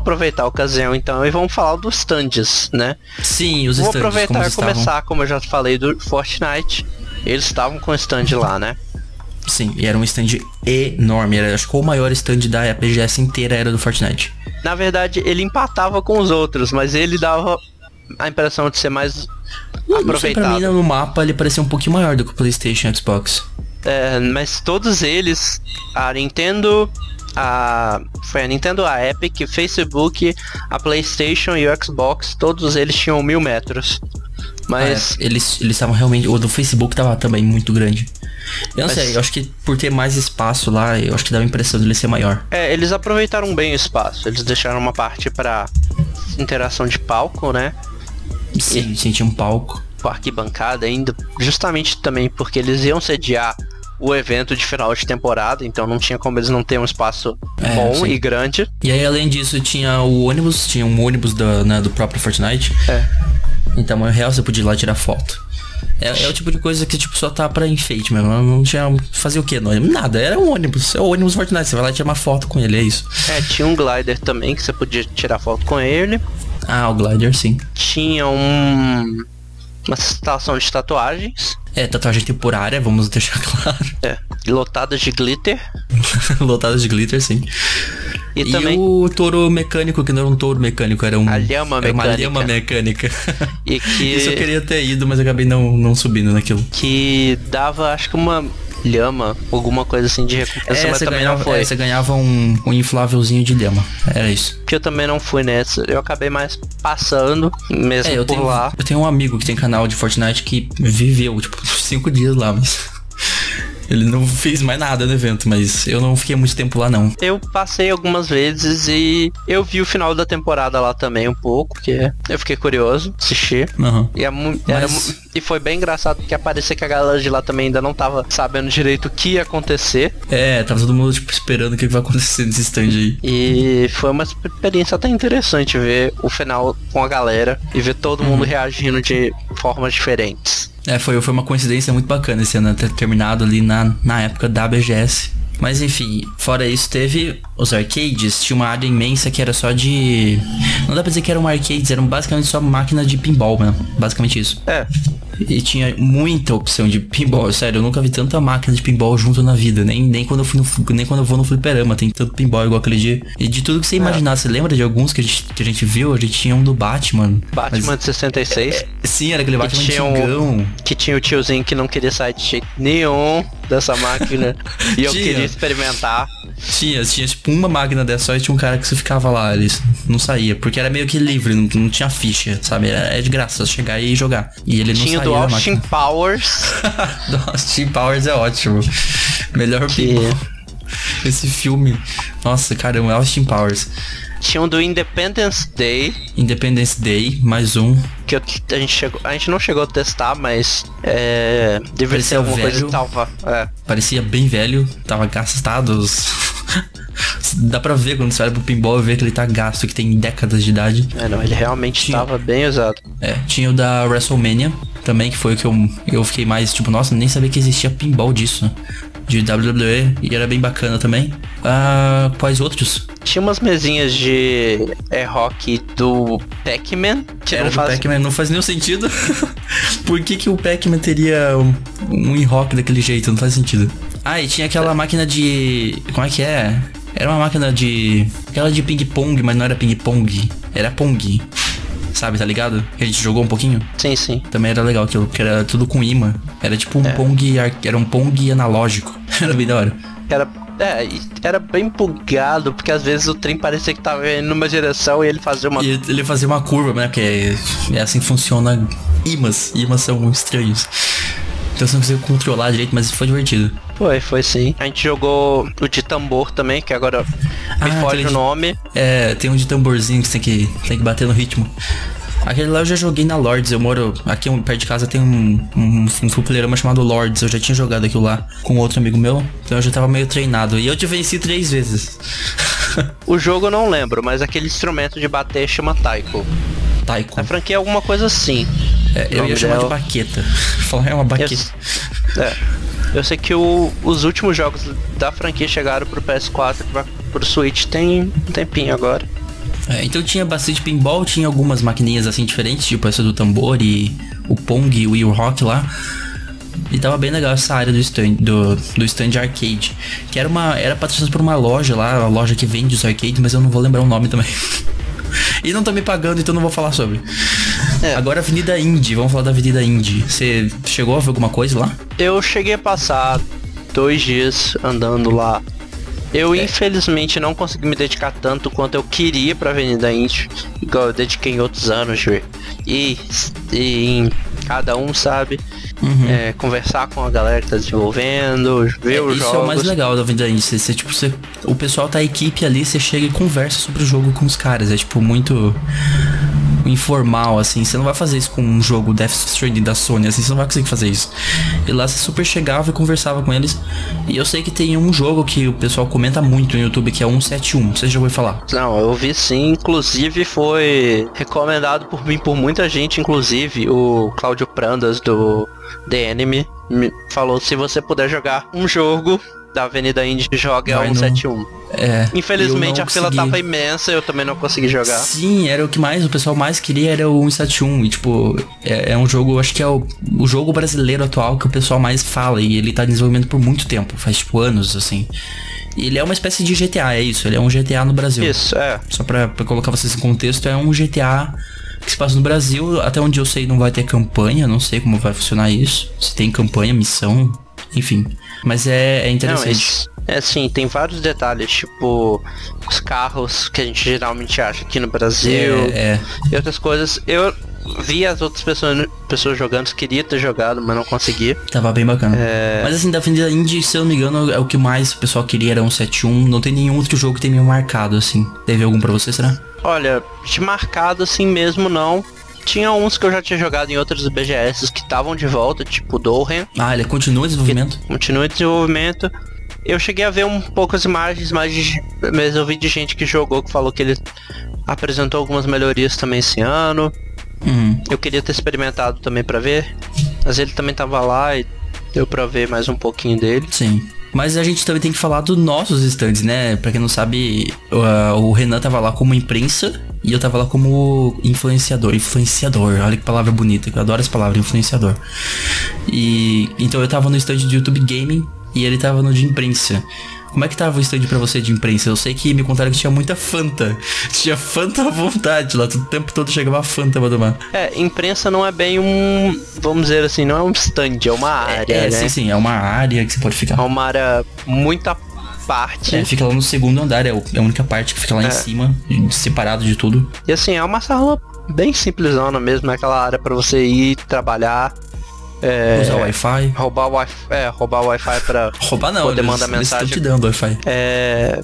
Aproveitar a ocasião então e vamos falar dos stands, né?
Sim, os
Vou
stands,
aproveitar
como
e
estavam-
começar, como eu já falei, do Fortnite. Eles estavam com o stand lá, né?
Sim, e era um stand enorme, era acho que o maior stand da BGS inteira era do Fortnite.
Na verdade, ele empatava com os outros, mas ele dava a impressão de ser mais
Não sei, pra mim
aproveitado.
no mapa ele parecia um pouquinho maior do que o PlayStation e Xbox.
É, mas todos eles, a Nintendo, a foi a Nintendo, a Epic, Facebook, a PlayStation e o Xbox, todos eles tinham mil metros. Mas
É, eles eles estavam realmente. O do Facebook tava também muito grande. Eu não
Mas-
sei, eu acho que por ter mais espaço lá, eu acho que dava a impressão de ele ser maior.
é, eles aproveitaram bem o espaço. Eles deixaram uma parte para interação de palco, né?
Sim, sentia um palco.
com arquibancada ainda, justamente também porque eles iam sediar o evento de final de temporada, então não tinha como eles não ter um espaço
É,
bom
sim.
e grande.
E aí além disso tinha o ônibus, tinha um ônibus do, né, do próprio Fortnite.
É.
Em tamanho real você podia ir lá tirar foto. É, é o tipo de coisa que tipo só tá pra enfeite mesmo. Não tinha. Fazer o que? Nada, era um ônibus. É o ônibus Fortnite. Você vai lá e tira uma foto com ele, é isso.
É, tinha um glider também que você podia tirar foto com ele.
Ah, o Glider, sim.
Tinha um uma estação de tatuagens,
É, tatuagem temporária, vamos deixar claro.
é, lotada de glitter
Lotadas de glitter, sim.
e,
E,
também
o touro mecânico, que não era um touro mecânico, era um.
A lhama
era uma
mecânica.
lhama mecânica.
e que
Isso eu queria ter ido, mas eu acabei não, não subindo naquilo.
que dava acho que uma lhama, alguma coisa assim de recompensa, mas
você
também
ganhava,
não foi.
é, você ganhava um, um inflávelzinho de lhama. Era isso.
Que eu também não fui nessa. Eu acabei mais passando mesmo
É, eu
por
tenho,
lá.
eu tenho um amigo que tem canal de Fortnite que viveu, tipo, cinco dias lá, mas. Ele não fez mais nada no evento, mas eu não fiquei muito tempo lá não.
Eu passei algumas vezes e eu vi o final da temporada lá também um pouco, porque eu fiquei curioso, assistir.
Uhum.
E, é era
Mas-
e foi bem engraçado porque parecia que a galera de lá também ainda não tava sabendo direito o que ia acontecer.
É, tava todo mundo tipo esperando o que vai acontecer nesse stand aí.
E foi uma experiência até interessante ver o final com a galera e ver todo mundo reagindo de formas diferentes.
É, foi, foi uma coincidência muito bacana esse ano ter terminado ali na, na época da BGS. Mas enfim, fora isso, teve os arcades. Tinha uma área imensa que era só de. Não dá pra dizer que eram arcades, eram basicamente só máquina de pinball, né? Basicamente isso.
É,
E tinha muita opção de pinball. Sério, eu nunca vi tanta máquina de pinball junto na vida. Nem, nem, quando, eu fui no, nem quando eu vou no fliperama. Tem tanto pinball igual aquele dia. E de tudo que você imaginar, você lembra de alguns que a gente, que a gente viu? A gente tinha um do Batman.
Batman de 66,
Mas- sim, era aquele Batman
tinha um- que tinha o tiozinho que não queria sair de jeito nenhum dessa máquina e eu
Tinha.
queria experimentar.
Tinha, tinha tipo uma máquina dessa só e tinha um cara que você ficava lá, ele não saía, porque era meio que livre, não, não tinha ficha, sabe? Era, é de graça, só chegar e jogar. E ele não
Tinha o
saía
do
da
Austin. Powers,
do Austin Powers é ótimo. Melhor
Que-.
Esse filme. Nossa, caramba, Austin Powers.
Tinha um do Independence Day,
Independence Day, mais um.
que eu- a gente, chegou, a gente não chegou a testar, mas é, deveria
Parecia
ser alguma coisa
velho.
que salva. É.
Parecia bem velho, tava gastado. Dá pra ver quando você olha pro pinball e vê que ele tá gasto, que tem décadas de idade.
É, não, ele realmente
Tinha-
estava bem usado.
É, tinha o da WrestleMania também, que foi o que eu, eu fiquei mais, tipo, nossa, nem sabia que existia pinball disso. De WWE, e era bem bacana também. Ah, quais outros?
Tinha umas mesinhas de é, rock do Pac-Man, que não faz...
Pac-Man, não faz nenhum sentido. Por que, que o Pac-Man teria um, um in-rock daquele jeito? Não faz sentido. Ah, e tinha aquela máquina de. Como é que é? Era uma máquina de. Aquela de ping-pong, mas não era ping-pong. Era pong. Sabe, tá ligado? Que a gente jogou um pouquinho.
Sim, sim.
Também era legal aquilo, que era tudo com imã. Era tipo um pong. ar- Era um pong analógico. era bem da hora.
Era, é, era bem bugado, porque às vezes o trem parecia que tava indo numa direção e ele fazia uma...
E ele fazia uma curva, né? Porque é, é assim que funciona imãs. Imãs são estranhos. Então você não conseguiu controlar direito, mas foi divertido.
Foi, foi sim. A gente jogou o de tambor também, que agora me
Ah,
foge o
de-
nome.
É, tem um de tamborzinho que você tem que, tem que bater no ritmo. Aquele lá eu já joguei na Lords, eu moro aqui um- perto de casa tem um, um, um chamado Lords, eu já tinha jogado aquilo lá com outro amigo meu, então eu já tava meio treinado. E eu te venci três vezes.
O jogo eu não lembro, mas aquele instrumento de bater chama taiko.
Taiko.
A franquia é alguma coisa assim.
É, eu ia chamar de
dela.
baqueta. Falar é uma
Eu,
baqueta.
é. Eu sei que o- os últimos jogos da franquia chegaram pro PS4 e vai pro Switch tem um tempinho agora.
É, então tinha bastante pinball, tinha algumas maquininhas assim diferentes, tipo essa do tambor e o Pong e o Wii Rock lá. E tava bem legal essa área do stand, do, do stand arcade. Que era uma. Era patrocinado por uma loja lá, a loja que vende os arcades, mas eu não vou lembrar o nome também. e não tá me pagando, então não vou falar sobre.
É.
Agora Avenida Indy, vamos falar da Avenida Indy. Você chegou a ver alguma coisa lá?
Eu cheguei a passar dois dias andando lá. Eu infelizmente não consegui me dedicar tanto quanto eu queria pra Avenida Indy, igual eu dediquei em outros anos, e, e em cada um, sabe? É, conversar com a galera que tá desenvolvendo, ver
É,
os
isso
jogos.
é o mais legal da Avenida Indy. Você, você, tipo, você, o pessoal tá a equipe ali, você chega e conversa sobre o jogo com os caras. É tipo muito informal, assim. Você não vai fazer isso com um jogo Death Stranding da Sony, assim, você não vai conseguir fazer isso. E lá você super chegava e conversava com eles. E eu sei que tem um jogo que o pessoal comenta muito no YouTube, que é 171. Você já ouviu falar?
Não, eu vi sim, inclusive foi recomendado por mim por muita gente, inclusive o Cláudio Prandas do The Enemy me falou se você puder jogar um jogo da Avenida Indy, joga a
no-
171.
É.
Infelizmente a
não
fila
consegui.
tava imensa, eu também não consegui jogar.
Sim, era o que mais, o pessoal mais queria era o 171. E tipo, é, é um jogo, acho que é o, o jogo brasileiro atual que o pessoal mais fala. E ele tá em desenvolvimento por muito tempo, faz tipo anos, assim. Ele é uma espécie de GTA, é isso, ele é um GTA no Brasil.
Isso, é.
Só pra, pra colocar vocês em contexto, é um GTA que se passa no Brasil. Até onde eu sei não vai ter campanha, não sei como vai funcionar isso. Se tem campanha, missão, enfim. Mas é, é
Não,
interessante.
é, é assim, tem vários detalhes, tipo os carros que a gente geralmente acha aqui no Brasil
é, é.
e outras coisas. Eu vi as outras pessoas, pessoas jogando, queria ter jogado, mas não consegui.
Tava bem bacana.
É.
Mas assim, da Avenida Indie, se eu não me engano, é o que mais o pessoal queria, era um 7-1. Não tem nenhum outro jogo que tenha me marcado, assim. Teve algum pra você, será?
Olha, de marcado assim mesmo não. Tinha uns que eu já tinha jogado em outros BGS que estavam de volta, tipo Dohen,
Ah, ele continua em desenvolvimento?
continua em desenvolvimento. Eu cheguei a ver um poucas imagens, mas, de- mas eu vi de gente que jogou que falou que ele apresentou algumas melhorias também esse ano.
Uhum.
Eu queria ter experimentado também pra ver, mas ele também tava lá e deu pra ver mais um pouquinho dele.
Sim. Mas a gente também tem que falar dos nossos stands, né? Pra quem não sabe, o- Renan tava lá como imprensa e eu tava lá como influenciador. Influenciador, olha que palavra bonita, que eu adoro essa palavra, influenciador. E então eu tava no stand de YouTube Gaming e ele tava no de imprensa. Como é que tava o stand pra você de imprensa? Eu sei que me contaram que tinha muita Fanta. Tinha Fanta à vontade lá, o tempo todo chegava Fanta pra tomar.
É, imprensa não é bem um, vamos dizer assim, não é um stand, é uma área,
é,
né?
sim, sim, é uma área que você pode ficar.
É uma área muito à parte.
É, fica lá no segundo andar, é é a única parte que fica lá em
É.
cima, separado de tudo.
E assim, é uma sala bem simplesona mesmo, é aquela área pra você ir trabalhar, é,
Usar o Wi-Fi.
roubar o Wi-Fi, é, roubar o Wi-Fi pra
Roubar não,
poder
eles,
mandar
eles estão
mensagem.
te dando Wi-Fi.
é,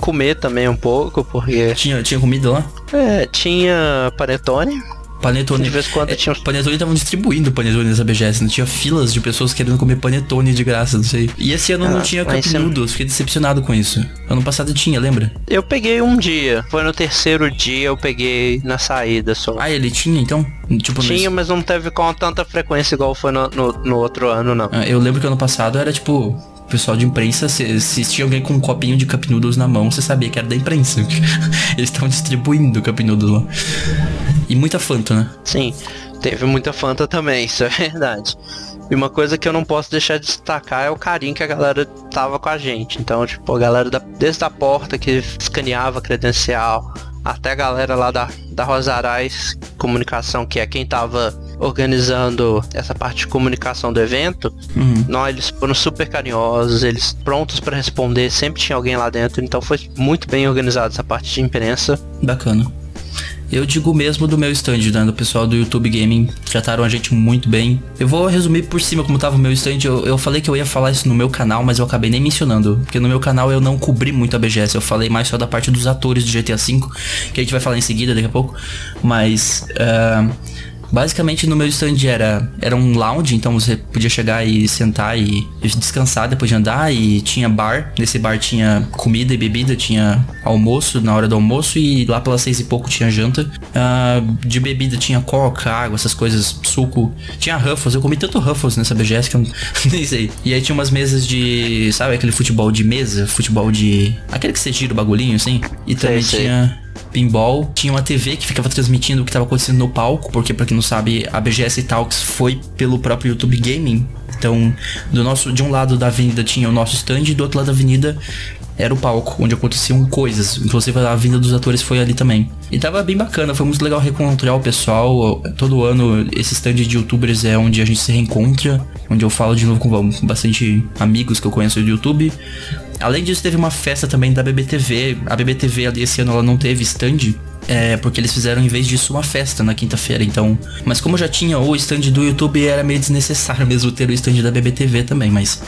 comer também um pouco, porque
Tinha, tinha comida lá?
é, tinha panetone,
Panetone.
De vez em quando
É,
tinha
Panetone estavam distribuindo panetone nessa BGS, não tinha filas de pessoas querendo comer panetone de graça, não sei. E esse ano não
Ah,
tinha
mas
Cup Noodles, fiquei decepcionado com isso. Ano passado tinha, lembra?
eu peguei um dia, foi no terceiro dia eu peguei na saída só.
Ah, ele tinha então? Tipo,
Tinha,
nesse-
mas não teve com tanta frequência igual foi no, no, no outro ano, não.
Ah, Eu lembro que ano passado era tipo. Pessoal de imprensa, se, se tinha alguém com um copinho de Cup Noodles na mão, você sabia que era da imprensa. Eles estavam distribuindo Cup Noodles lá. E muita Fanta, né?
Sim, teve muita Fanta também, isso é verdade. E uma coisa que eu não posso deixar de destacar é o carinho que a galera tava com a gente. Então, tipo, a galera da, desde a porta que escaneava credencial, até a galera lá da, da Rosarais Comunicação, que é quem tava organizando essa parte de comunicação do evento,
Uhum.
não, eles foram super carinhosos, eles prontos para responder, sempre tinha alguém lá dentro, então foi muito bem organizado essa parte de imprensa.
Bacana. Eu digo mesmo do meu stand, né? Do pessoal do YouTube Gaming. Trataram a gente muito bem. Eu vou resumir por cima como tava o meu stand. Eu, eu falei que eu ia falar isso no meu canal, mas eu acabei nem mencionando. Porque no meu canal eu não cobri muito a BGS. Eu falei mais só da parte dos atores do GTA V, que a gente vai falar em seguida daqui a pouco. Mas. ah, Basicamente no meu stand era, era um lounge, então você podia chegar e sentar e descansar depois de andar e tinha bar. Nesse bar tinha comida e bebida, tinha almoço na hora do almoço e lá pelas seis e pouco tinha janta. Ah, de bebida tinha coca, água, essas coisas, suco. Tinha Ruffles, eu comi tanto Ruffles nessa BGS que eu nem sei. E aí tinha umas mesas de, sabe aquele futebol de mesa, futebol de... Aquele que você gira o bagulhinho assim. E também
sei.
tinha pinball. Tinha uma TV que ficava transmitindo o que estava acontecendo no palco, porque pra quem não sabe, a BGS Talks foi pelo próprio YouTube Gaming. Então, do nosso, de um lado da avenida tinha o nosso stand e do outro lado da avenida era o palco, onde aconteciam coisas. Inclusive a vinda dos atores foi ali também. E tava bem bacana, foi muito legal reencontrar o pessoal. Todo ano esse stand de youtubers é onde a gente se reencontra, onde eu falo de novo com bastante amigos que eu conheço do YouTube. Além disso, teve uma festa também da BBTV. A BBTV ali esse ano ela não teve stand. É, porque eles fizeram em vez disso uma festa na quinta-feira, então. Mas como já tinha o stand do YouTube, era meio desnecessário mesmo ter o stand da BBTV também. Mas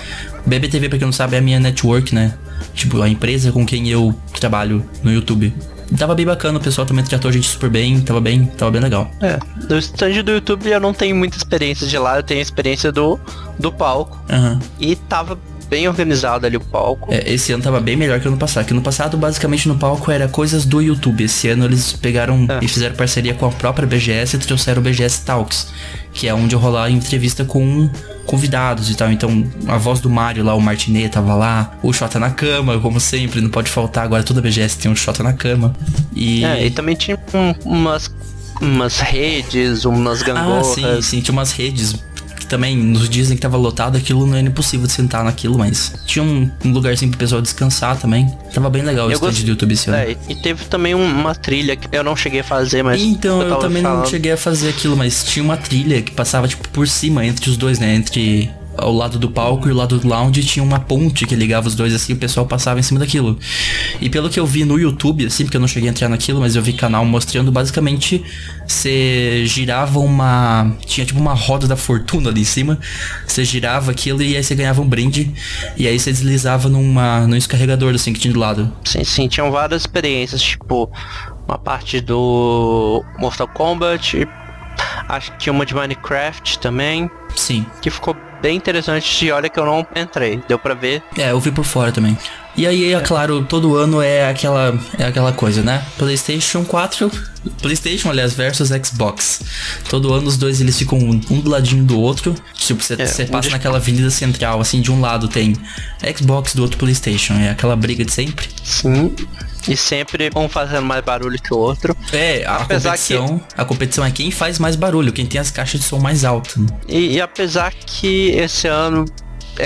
BBTV, pra quem não sabe, é a minha network, né? Tipo, a empresa com quem eu trabalho no YouTube. Tava bem bacana, o pessoal também tratou a gente super bem, tava bem, tava bem legal.
É, do stand do YouTube eu não tenho muita experiência de lá, eu tenho experiência do, do palco.
Aham.
E tava bem organizado ali o palco.
É, esse ano tava bem melhor que ano passado. Que ano passado, basicamente, no palco era coisas do YouTube. Esse ano eles pegaram
É.
e fizeram parceria com a própria BGS e trouxeram o BGS Talks, que é onde rolar entrevista com convidados e tal. Então, a voz do Mario lá, o Martinet, tava lá. O Xota na cama, como sempre, não pode faltar. Agora toda BGS tem um Xota na cama. E.
É, e também tinha um- umas, umas redes, umas
Ah,
gangorras.
sim, sim, tinha umas redes também nos dizem que tava lotado, aquilo não era impossível de sentar naquilo, mas tinha um, um lugarzinho pro pessoal descansar também. Tava bem legal o
Eu
stand
gost-
do YouTube esse.
É, e teve também um- uma trilha que eu não cheguei a fazer, mas.
Então, eu,
tava
também não
falando.
cheguei a fazer aquilo, mas tinha uma trilha que passava, tipo, por cima entre os dois, né? Entre ao lado do palco e o lado do lounge tinha uma ponte que ligava os dois assim, o pessoal passava em cima daquilo. E pelo que eu vi no YouTube, assim, porque eu não cheguei a entrar naquilo, mas eu vi canal mostrando, basicamente, você girava uma. Tinha tipo uma roda da fortuna ali em cima. Você girava aquilo e aí você ganhava um brinde. E aí você deslizava numa, num descarregador assim que tinha do lado.
Sim, sim, tinham várias experiências, tipo, uma parte do Mortal Kombat, acho que tinha uma de Minecraft também,
Sim.
que ficou bem interessante e olha que eu não entrei, deu pra ver.
É, eu vi por fora também. E aí, é claro, todo ano é aquela, é aquela coisa, né? PlayStation 4, PlayStation, aliás, versus Xbox. Todo ano os dois eles ficam um, um do ladinho do outro. Tipo, você
É, um
passa
dis-
naquela avenida central, assim, de um lado tem Xbox, do outro PlayStation. É aquela briga de sempre.
Sim. E sempre um fazendo mais barulho que o outro.
É, a
Apesar
competição, a competição é quem faz mais barulho, quem tem as caixas de som mais altas. né?
E, e apesar que esse ano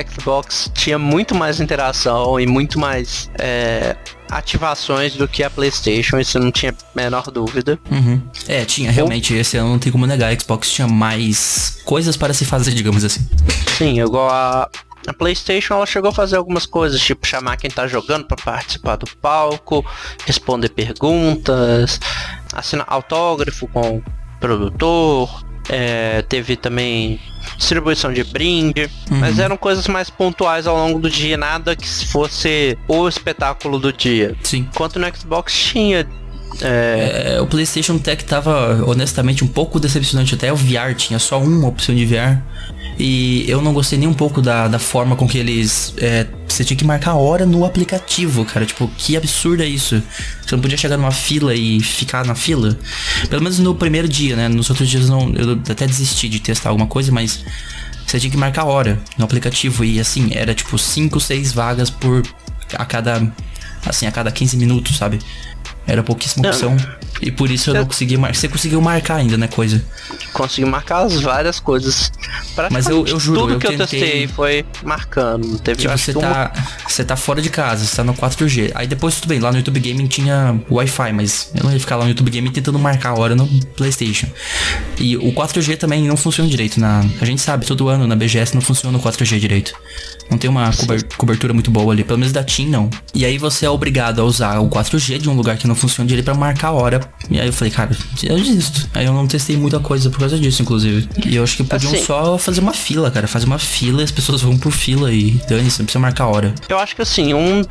Xbox tinha muito mais interação e muito mais é, ativações do que a PlayStation, isso não tinha a menor dúvida.
Uhum. É, tinha, realmente, esse ano não tem como negar, a Xbox tinha mais coisas para se fazer, digamos assim.
Sim, igual a, a PlayStation, ela chegou a fazer algumas coisas, tipo chamar quem tá jogando para participar do palco, responder perguntas, assinar autógrafo com o produtor, é, teve também distribuição de brinde, mas eram coisas mais pontuais ao longo do dia, nada que fosse o espetáculo do dia.
Sim.
Enquanto no Xbox tinha é,
É, o PlayStation Tech tava honestamente um pouco decepcionante. Até o VR tinha só uma opção de VR. E eu não gostei nem um pouco da, da forma com que eles. é, você tinha que marcar a hora no aplicativo, cara. Tipo, que absurdo é isso. Você não podia chegar numa fila e ficar na fila. Pelo menos no primeiro dia, né? Nos outros dias não, eu até desisti de testar alguma coisa, mas você tinha que marcar a hora no aplicativo. E assim, era tipo 5, 6 vagas por. a cada. assim, a cada 15 minutos, sabe? Era pouquíssima
Não.
E por isso eu não consegui marcar. Você conseguiu marcar ainda, né, coisa?
consegui marcar as várias coisas.
Mas eu- eu juro,
tudo
eu
que eu
testei-
foi marcando. Não teve
Tipo, você
uma-
tá, você tá fora de casa, você tá no 4G. Aí depois tudo bem, lá no YouTube Gaming tinha Wi-Fi, mas eu não ia ficar lá no YouTube Gaming tentando marcar a hora no PlayStation. E o 4G também não funciona direito na, a gente sabe, todo ano na BGS não funciona o 4G direito. Não tem uma cober- cobertura muito boa ali, pelo menos da TIM não. E aí você é obrigado a usar o 4G de um lugar que não funciona direito pra marcar a hora. E aí eu falei, cara, eu desisto. Aí eu não testei muita coisa por causa disso, inclusive. E eu acho que podiam
Assim-
só fazer uma fila, cara. Fazer uma fila e as pessoas vão por fila e dane-se, não precisa marcar a hora.
Eu acho que assim, um.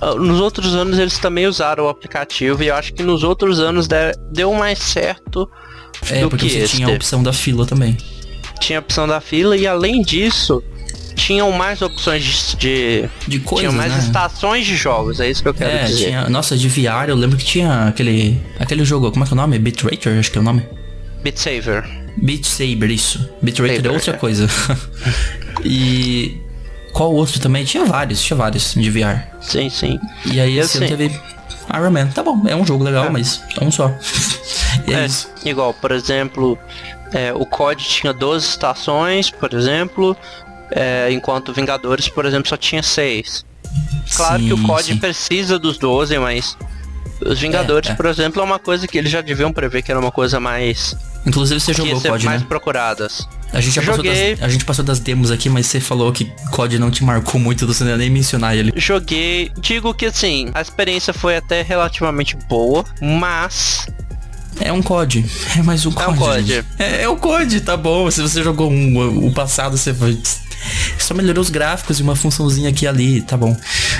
ah, Nos outros anos eles também usaram o aplicativo e eu acho que nos outros anos de- deu mais certo
É, porque
que
você
esse.
tinha a opção da fila também.
Tinha a opção da fila e além disso, tinham mais opções de.
De coisas,
tinham mais
né?
estações de jogos, é isso que eu quero
É,
dizer.
tinha. Nossa, de VR, eu lembro que tinha aquele. Aquele jogo, como é que é o nome? Beat Racer, acho que é o nome.
Beat Saber.
Beat Saber, isso. Beat Racer é outra
é.
coisa. e. Qual outro também? Tinha vários, tinha vários de VR.
Sim, sim.
E aí
Eu
esse
sei.
teve Iron Man. Tá bom, é um jogo legal, mas é um só. é,
É, igual, por exemplo, é, o COD tinha 12 estações, por exemplo, é, enquanto Vingadores, por exemplo, só tinha 6. Claro que o
Sim,
COD
sim.
precisa dos 12, mas os Vingadores,
é.
por exemplo, é uma coisa que eles já deviam prever que era uma coisa mais.
Inclusive você jogou COD,
mais
né?
procuradas.
A gente, já passou
Joguei.
das, a gente passou das demos aqui, mas você falou que COD não te marcou muito, você não ia nem mencionar ele.
Joguei, digo que assim, a experiência foi até relativamente boa, mas
É um COD. É mais um COD.
um COD.
É, é o COD, tá bom. Se você jogou um, o passado, você vai. Só melhorou os gráficos e uma funçãozinha aqui e ali, tá bom.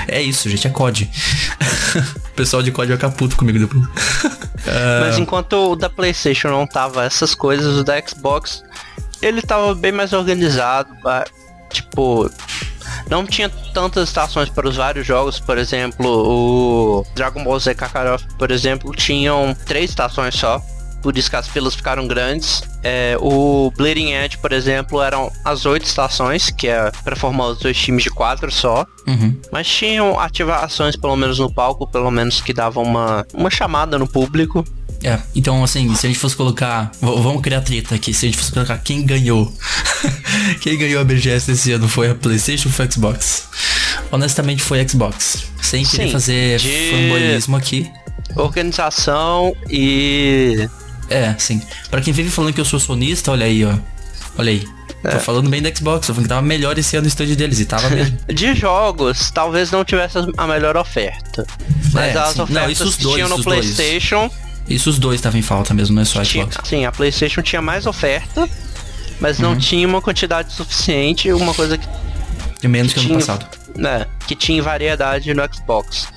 É isso, gente, é COD. o pessoal de COD vai ficar puto comigo depois.
Mas enquanto o da PlayStation não tava essas coisas, o da Xbox ele tava bem mais organizado, tipo, não tinha tantas estações para os vários jogos, por exemplo, o Dragon Ball Z Kakarot, por exemplo, tinham três estações só. Por isso que as filas ficaram grandes. É, o Bleeding Edge, por exemplo, eram as oito estações, que é para formar os dois times de quatro só.
uhum.
Mas tinham ativações, pelo menos no palco, pelo menos que davam uma, uma chamada no público.
É, então assim, se a gente fosse colocar. Vamos criar treta aqui. Se a gente fosse colocar quem ganhou. quem ganhou a BGS esse ano foi a PlayStation ou foi a Xbox? Honestamente foi a Xbox. Sem querer
Sim,
fazer
de-
fanboyismo aqui.
Organização e.
É, sim. Pra quem vive falando que eu sou sonista, olha aí, ó. Olha aí. Tô falando bem da Xbox, tô falando que tava melhor esse ano o stand deles, e tava mesmo.
De jogos, talvez não tivesse a melhor oferta. Mas
É,
as
sim. Não,
ofertas
isso os
que
dois,
tinham no
os dois.
PlayStation,
Isso os dois estavam em falta mesmo, não é só a
tinha,
Xbox.
sim, a PlayStation tinha mais oferta, mas
Uhum.
não tinha uma quantidade suficiente, uma coisa que
De menos que ano
tinha-
passado.
né, que tinha variedade no Xbox.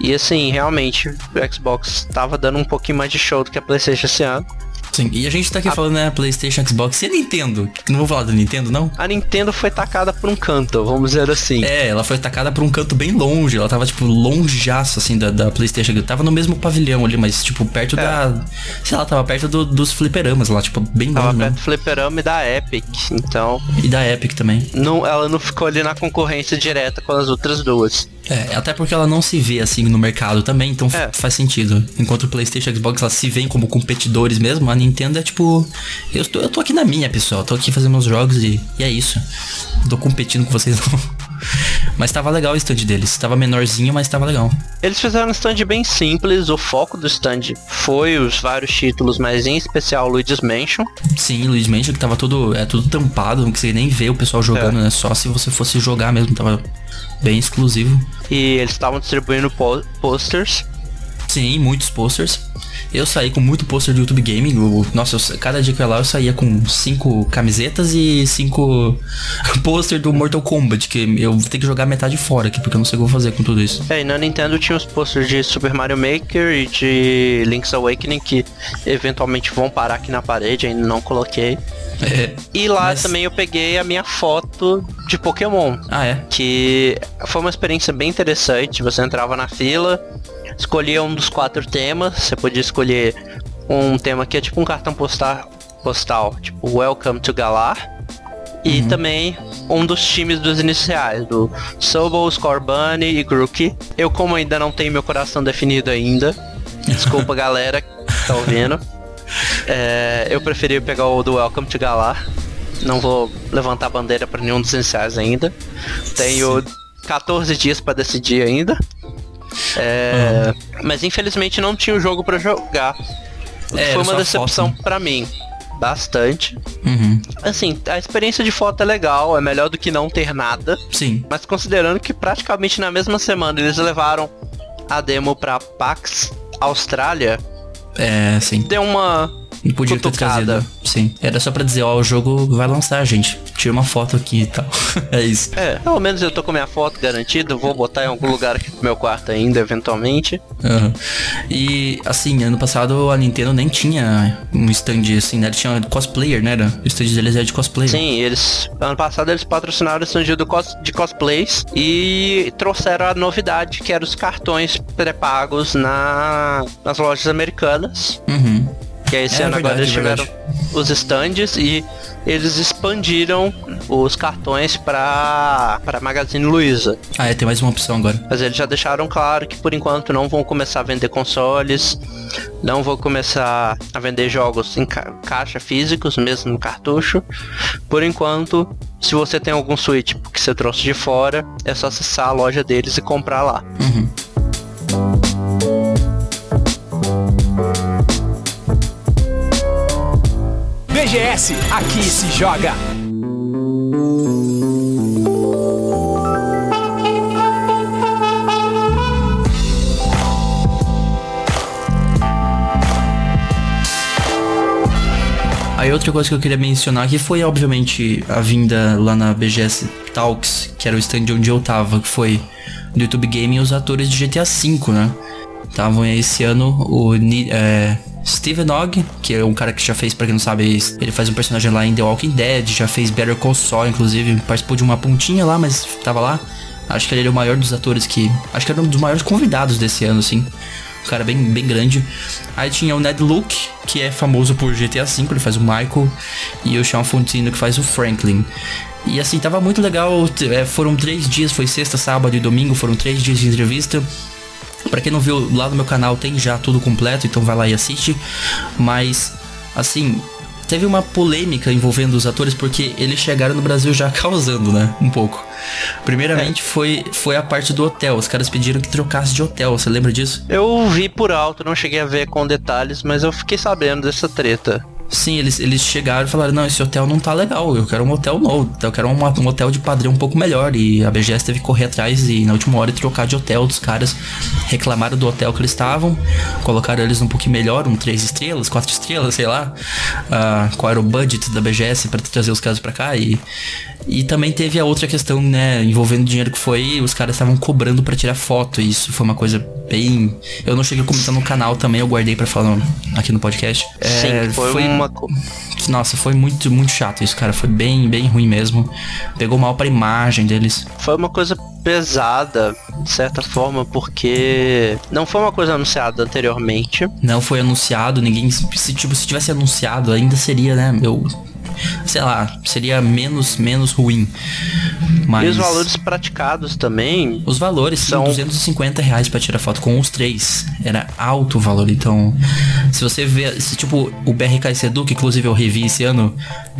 E assim, realmente, o Xbox tava dando um pouquinho mais de show do que a PlayStation esse ano.
Sim, e a gente tá aqui falando, né, Playstation, Xbox e a Nintendo. Não vou falar da Nintendo, não?
A Nintendo foi tacada por um canto, vamos dizer assim.
É, ela foi atacada por um canto bem longe. Ela tava, tipo, longeaço, assim, da, da Playstation. Tava no mesmo pavilhão ali, mas, tipo, perto
É.
da... Sei lá, tava perto do- dos fliperamas lá, tipo, bem
Tava
longe
perto
mesmo.
do fliperama e da Epic, então
E da Epic também.
não, ela não ficou ali na concorrência direta com as outras duas.
É, até porque ela não se vê, assim, no mercado também, então
É.
faz sentido. Enquanto o Playstation e Xbox, elas se veem como competidores mesmo, a Nintendo é, tipo... Eu tô, eu tô aqui na minha, pessoal. Tô aqui fazendo meus jogos e, e é isso. Tô competindo com vocês, não. Mas tava legal o stand deles. Tava menorzinho, mas tava legal.
Eles fizeram um stand bem simples, o foco do stand foi os vários títulos, mas em especial o Luigi's Mansion.
Sim, Luiz Mansion que tava tudo, é, tudo tampado, não conseguia nem ver o pessoal jogando,
É.
né? Só se você fosse jogar mesmo, tava bem exclusivo.
E eles estavam distribuindo po- posters.
Sim, muitos posters. Eu saí com muito pôster do YouTube Gaming. o- nossa, eu cada dia que eu ia lá eu saía com cinco camisetas e cinco pôster do Mortal Kombat, que eu vou ter que jogar metade fora aqui, porque eu não sei o que eu vou fazer com tudo isso.
É, e na Nintendo tinha os posters de Super Mario Maker e de Link's Awakening que eventualmente vão parar aqui na parede, ainda não coloquei.
É.
E lá
Mas-
também eu peguei a minha foto de Pokémon.
Ah, é?
que foi uma experiência bem interessante. Você entrava na fila, escolhia um dos quatro temas, você podia escolher um tema que é tipo um cartão postal, postal tipo Welcome to Galar. E também um dos times dos iniciais, do Sobol, Scorbunny e Grookey. Eu como ainda não tenho meu coração definido ainda, desculpa galera que tá ouvindo. É, eu preferi pegar o do Welcome to Galar. Não vou levantar a bandeira para nenhum dos iniciais ainda. Tenho 14 dias para decidir ainda. É, Mas infelizmente não tinha o jogo para jogar.
É,
foi uma decepção
né?
pra mim. Bastante.
Uhum.
Assim, a experiência de foto é legal, é melhor do que não ter nada.
Sim.
Mas considerando que praticamente na mesma semana eles levaram a demo pra PAX Austrália,
É, sim.
deu uma
Não podia ter
cutucada.
trazido. Sim. Era só pra dizer, ó, o jogo vai lançar, gente. Tira uma foto aqui e tal. é isso.
É, pelo menos eu tô com minha foto garantida, vou botar em algum lugar aqui no meu quarto ainda, eventualmente.
Aham. E assim, ano passado a Nintendo nem tinha um stand assim, né? Eles tinham cosplayer, né? Era- O stand deles era de cosplayer.
Sim, eles. Ano passado eles patrocinaram o stand do cos, de cosplays e trouxeram a novidade que eram os cartões pré-pagos na, nas lojas americanas.
Uhum.
Que aí esse
É
ano agora
verdade,
eles tiveram
verdade.
os stands e eles expandiram os cartões para para Magazine Luiza.
Ah, é, tem mais uma opção agora.
Mas eles já deixaram claro que por enquanto não vão começar a vender consoles, não vão começar a vender jogos em ca- caixa físicos, mesmo no cartucho. Por enquanto, se você tem algum Switch que você trouxe de fora, é só acessar a loja deles e comprar lá.
BGS, aqui se joga.
Aí outra coisa que eu queria mencionar aqui foi, obviamente, a vinda lá na BGS Talks, que era o stand onde eu tava, que foi do YouTube Gaming os atores de GTA V, né? Estavam aí esse ano o é, Steven Ogg, que é um cara que já fez, pra quem não sabe, ele faz um personagem lá em The Walking Dead, já fez Better Call Saul, inclusive, participou de uma pontinha lá, mas tava lá. Acho que ele era o maior dos atores que... Acho que era um dos maiores convidados desse ano, assim. Um cara bem, bem grande. Aí tinha o Ned Luke, que é famoso por GTA V, ele faz o Michael. E o Sean Fontino, que faz o Franklin. E assim, tava muito legal. é, foram três dias, foi sexta, sábado e domingo, foram três dias de entrevista. Pra quem não viu, lá no meu canal tem já tudo completo, então vai lá e assiste. Mas, assim, teve uma polêmica envolvendo os atores porque eles chegaram no Brasil já causando, né? Um pouco. Primeiramente foi, foi a parte do hotel. Os caras pediram que trocasse de hotel, você lembra disso?
Eu vi por alto, não cheguei a ver com detalhes, mas eu fiquei sabendo dessa treta.
Sim, eles, eles chegaram e falaram, não, esse hotel não tá legal, eu quero um hotel novo, eu quero uma, um hotel de padrão um pouco melhor. E a BGS teve que correr atrás e na última hora trocar de hotel dos caras. Reclamaram do hotel que eles estavam, colocaram eles um pouquinho melhor, um três estrelas, quatro estrelas, sei lá. Uh, qual era o budget da BGS para trazer os caras para cá e e também teve a outra questão, né, envolvendo dinheiro que foi, os caras estavam cobrando para tirar foto, e isso foi uma coisa bem. Eu não cheguei a comentar no canal também, eu guardei para falar aqui no podcast.
Sim, é, foi, foi uma.
Nossa, foi muito, muito chato isso, cara. Foi bem, bem ruim mesmo. Pegou mal pra imagem deles.
Foi uma coisa pesada, de certa forma, porque não foi uma coisa anunciada anteriormente.
Não foi anunciado, ninguém. Se, tipo, se tivesse anunciado, ainda seria, né? Eu sei lá, seria menos, menos ruim. Mas...
E os valores praticados também?
Os valores são 250 reais para tirar foto com os três. Era alto o valor. Então, se você vê, se, tipo, o BRK Sedu, que inclusive eu revi esse ano,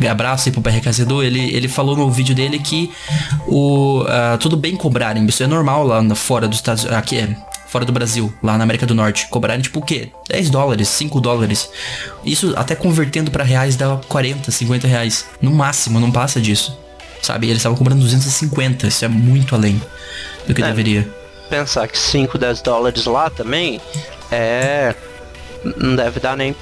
abraço aí pro BRK Sedu, ele, ele falou no vídeo dele que o, uh, tudo bem cobrarem, isso é normal lá fora dos Estados Unidos. Aqui é fora do Brasil, lá na América do Norte, cobrarem tipo o quê? 10 dólares, 5 dólares. Isso até convertendo para reais dá 40, 50 reais. No máximo, não passa disso. Sabe? eles estavam cobrando 250, isso é muito além do que é, deveria.
Pensar que 5, 10 dólares lá também é. Não deve dar nem.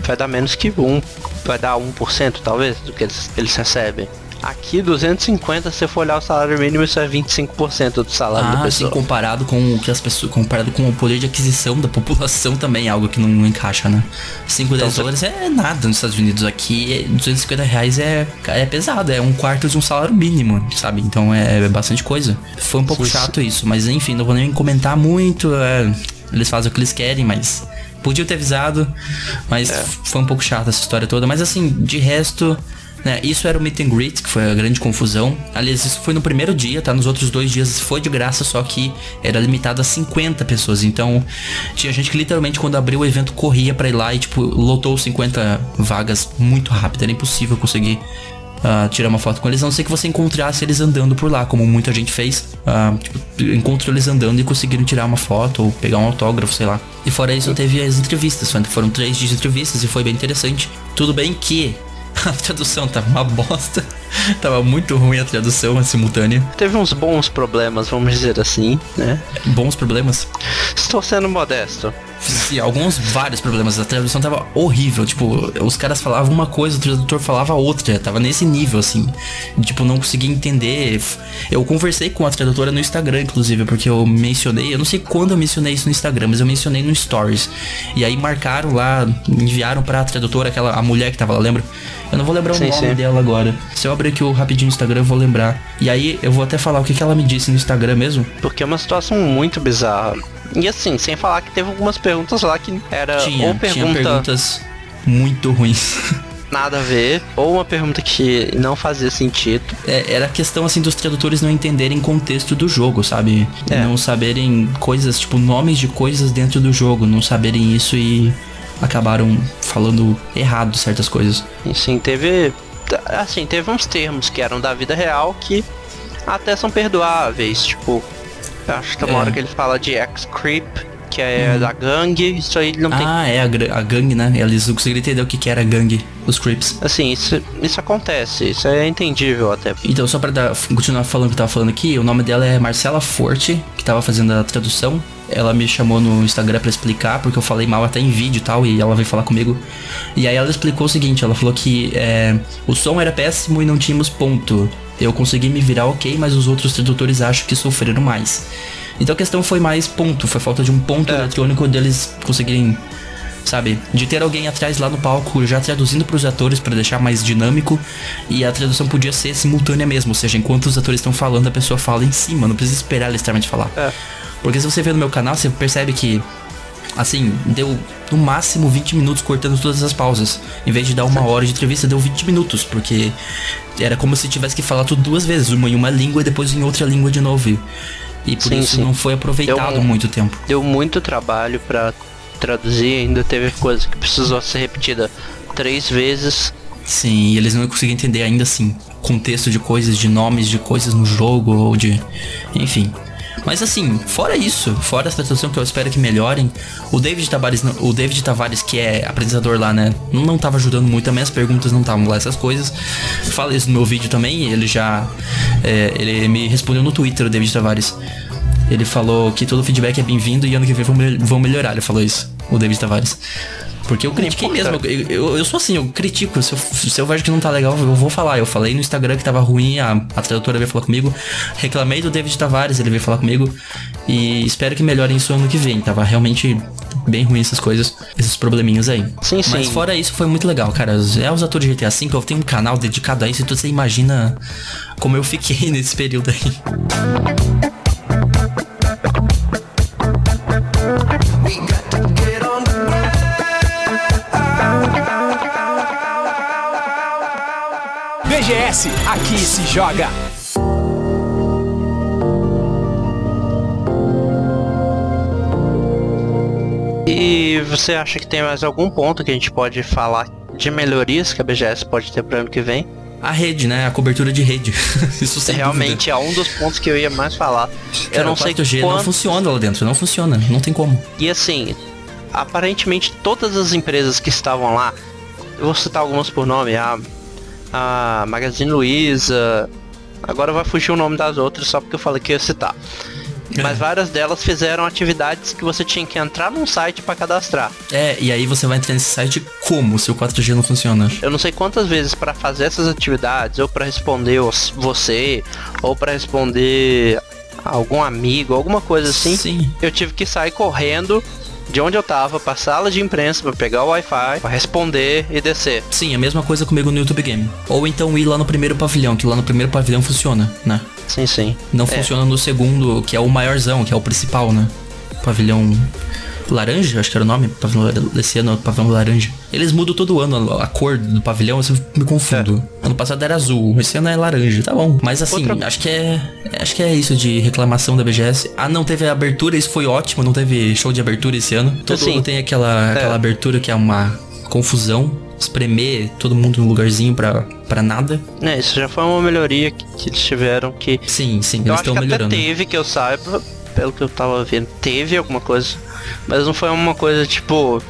Vai dar menos que 1. Vai dar 1% talvez do que eles, eles recebem. Aqui, 250, se você for olhar o salário mínimo, isso é 25% do salário ah, da pessoa.
Assim, comparado com o que as pessoas. Comparado com o poder de aquisição da população também, é algo que não, encaixa, né? 5, 10 então, dólares é nada nos Estados Unidos. Aqui, 250 reais é, é pesado, é um quarto de um salário mínimo, sabe? Então é, é bastante coisa. Foi um pouco sim, chato sim. isso, mas enfim, não vou nem comentar muito. É, eles fazem o que eles querem, mas podia ter avisado, mas é. foi um pouco chato essa história toda. Mas assim, de resto, né? Isso era o meet and greet, que foi a grande confusão. Aliás, isso foi no primeiro dia, tá? Nos outros dois dias foi de graça, só que era limitado a 50 pessoas. Então, tinha gente que literalmente, quando abriu o evento, corria para ir lá e, tipo, lotou 50 vagas muito rápido. Era impossível conseguir Uh, tirar uma foto com eles, a não ser que você encontrasse eles andando por lá, como muita gente fez. Uh, tipo, encontrou eles andando e conseguiram tirar uma foto ou pegar um autógrafo, sei lá. E fora isso, teve as entrevistas. Foram três dias de entrevistas e foi bem interessante. Tudo bem que a tradução tava uma bosta. tava muito ruim a tradução a simultânea.
Teve uns bons problemas, vamos dizer assim, né?
Bons problemas?
Estou sendo modesto.
Sim, alguns, vários problemas. A tradução tava horrível. Tipo, os caras falavam uma coisa, o tradutor falava outra. Tava nesse nível, assim. Tipo, não conseguia entender. Eu conversei com a tradutora no Instagram, inclusive, porque eu mencionei. Eu não sei quando eu mencionei isso no Instagram, mas eu mencionei no Stories. E aí marcaram lá, enviaram pra tradutora, aquela a mulher que tava lá, lembra? Eu não vou lembrar sim, o nome sim. dela agora. Se eu abrir aqui o rapidinho no Instagram, eu vou lembrar. E aí eu vou até falar o que, que ela me disse no Instagram mesmo.
Porque é uma situação muito bizarra. E assim, sem falar que teve algumas perguntas lá que era
tinha,
ou pergunta...
tinha perguntas muito ruins.
nada a ver, ou uma pergunta que não fazia sentido.
É, era a questão assim dos tradutores não entenderem contexto do jogo, sabe? É. Não saberem coisas, tipo, nomes de coisas dentro do jogo, não saberem isso e acabaram falando errado certas coisas.
E sim, teve. Assim, teve uns termos que eram da vida real que até são perdoáveis, tipo. Acho que tem uma é. hora que ele fala de X-Creep, que é hum. da gangue, isso aí não tem.
Ah, é a, a gangue, né? Eles não conseguiram entender o que, que era a gangue, os creeps.
Assim, isso, isso acontece, isso é entendível até.
Então, só pra dar, continuar falando o que eu tava falando aqui, o nome dela é Marcela Forte, que tava fazendo a tradução ela me chamou no Instagram para explicar, porque eu falei mal até em vídeo e tal, e ela veio falar comigo. E aí ela explicou o seguinte, ela falou que é, o som era péssimo e não tínhamos ponto. Eu consegui me virar ok, mas os outros tradutores acham que sofreram mais. Então a questão foi mais ponto, foi falta de um ponto é. eletrônico deles conseguirem sabe? De ter alguém atrás lá no palco já traduzindo para os atores para deixar mais dinâmico e a tradução podia ser simultânea mesmo, ou seja, enquanto os atores estão falando, a pessoa fala em cima, não precisa esperar ela extremamente falar. É. Porque se você vê no meu canal, você percebe que assim, deu no máximo 20 minutos cortando todas as pausas. Em vez de dar uma hora de entrevista, deu 20 minutos, porque era como se tivesse que falar tudo duas vezes, uma em uma língua e depois em outra língua de novo. E por sim, isso sim. não foi aproveitado deu, muito tempo.
Deu muito trabalho para traduzir, ainda teve coisa que precisou ser repetida três vezes.
Sim, e eles não conseguiam entender ainda assim contexto de coisas, de nomes de coisas no jogo ou de, enfim. Mas assim, fora isso, fora essa situação que eu espero que melhorem, o David Tavares, o David Tavares, que é apresentador lá, né, não tava ajudando muito também, as perguntas não estavam lá, essas coisas. Falei isso no meu vídeo também, ele já. É, ele me respondeu no Twitter, o David Tavares. Ele falou que todo feedback é bem-vindo e ano que vem vão, vão melhorar. Ele falou isso, o David Tavares. Porque eu critiquei mesmo. Eu, eu, eu, sou assim, eu critico. Se eu, se eu vejo que não tá legal, eu vou falar. Eu falei no Instagram que tava ruim, a, a tradutora veio falar comigo. Reclamei do David Tavares, ele veio falar comigo. E espero que melhorem isso ano que vem. Tava realmente bem ruim essas coisas, esses probleminhas aí.
Sim, sim.
Mas fora isso, foi muito legal, cara. É os atores de GTA V, eu tenho um canal dedicado a isso, então você imagina como eu fiquei nesse período aí.
BGS, aqui se joga.
E você acha que tem mais algum ponto que a gente pode falar de melhorias que a BGS pode ter para ano que vem?
A rede, né? A cobertura de rede.
Isso sem Realmente dúvida. é um dos pontos que eu ia mais falar.
Cara, eu não sei 4G quanto... não funciona lá dentro, não funciona, não tem como.
E assim, aparentemente todas as empresas que estavam lá, eu vou citar algumas por nome, a, a Magazine Luiza, agora vai fugir o nome das outras só porque eu falei que ia citar. Mas várias delas fizeram atividades que você tinha que entrar num site para cadastrar.
É, e aí você vai entrar nesse site como se o 4G não funciona?
Eu não sei quantas vezes para fazer essas atividades, ou para responder você, ou para responder algum amigo, alguma coisa assim.
Sim.
Eu tive que sair correndo de onde eu tava pra sala de imprensa pra pegar o Wi-Fi, pra responder e descer.
Sim, a mesma coisa comigo no YouTube Game. Ou então ir lá no primeiro pavilhão, que lá no primeiro pavilhão funciona, né?
Sim, sim.
Não é. funciona no segundo, que é o maiorzão, que é o principal, né? Pavilhão laranja, acho que era o nome, pavilhão desse ano, pavilhão laranja. Eles mudam todo ano a, cor do pavilhão, eu me confundo. É. Ano passado era azul, esse ano é laranja, tá bom. Mas assim, Outra... acho que é acho que é isso de reclamação da BGS. Ah, não teve abertura, isso foi ótimo, não teve show de abertura esse ano. Todo assim, ano tem aquela, é. aquela abertura que é uma confusão espremer todo mundo no lugarzinho pra, pra nada.
É, isso já foi uma melhoria que, que eles tiveram que.
Sim, sim, eles estão melhorando.
Até teve, que eu saiba, pelo que eu tava vendo, teve alguma coisa mas não foi uma coisa tipo.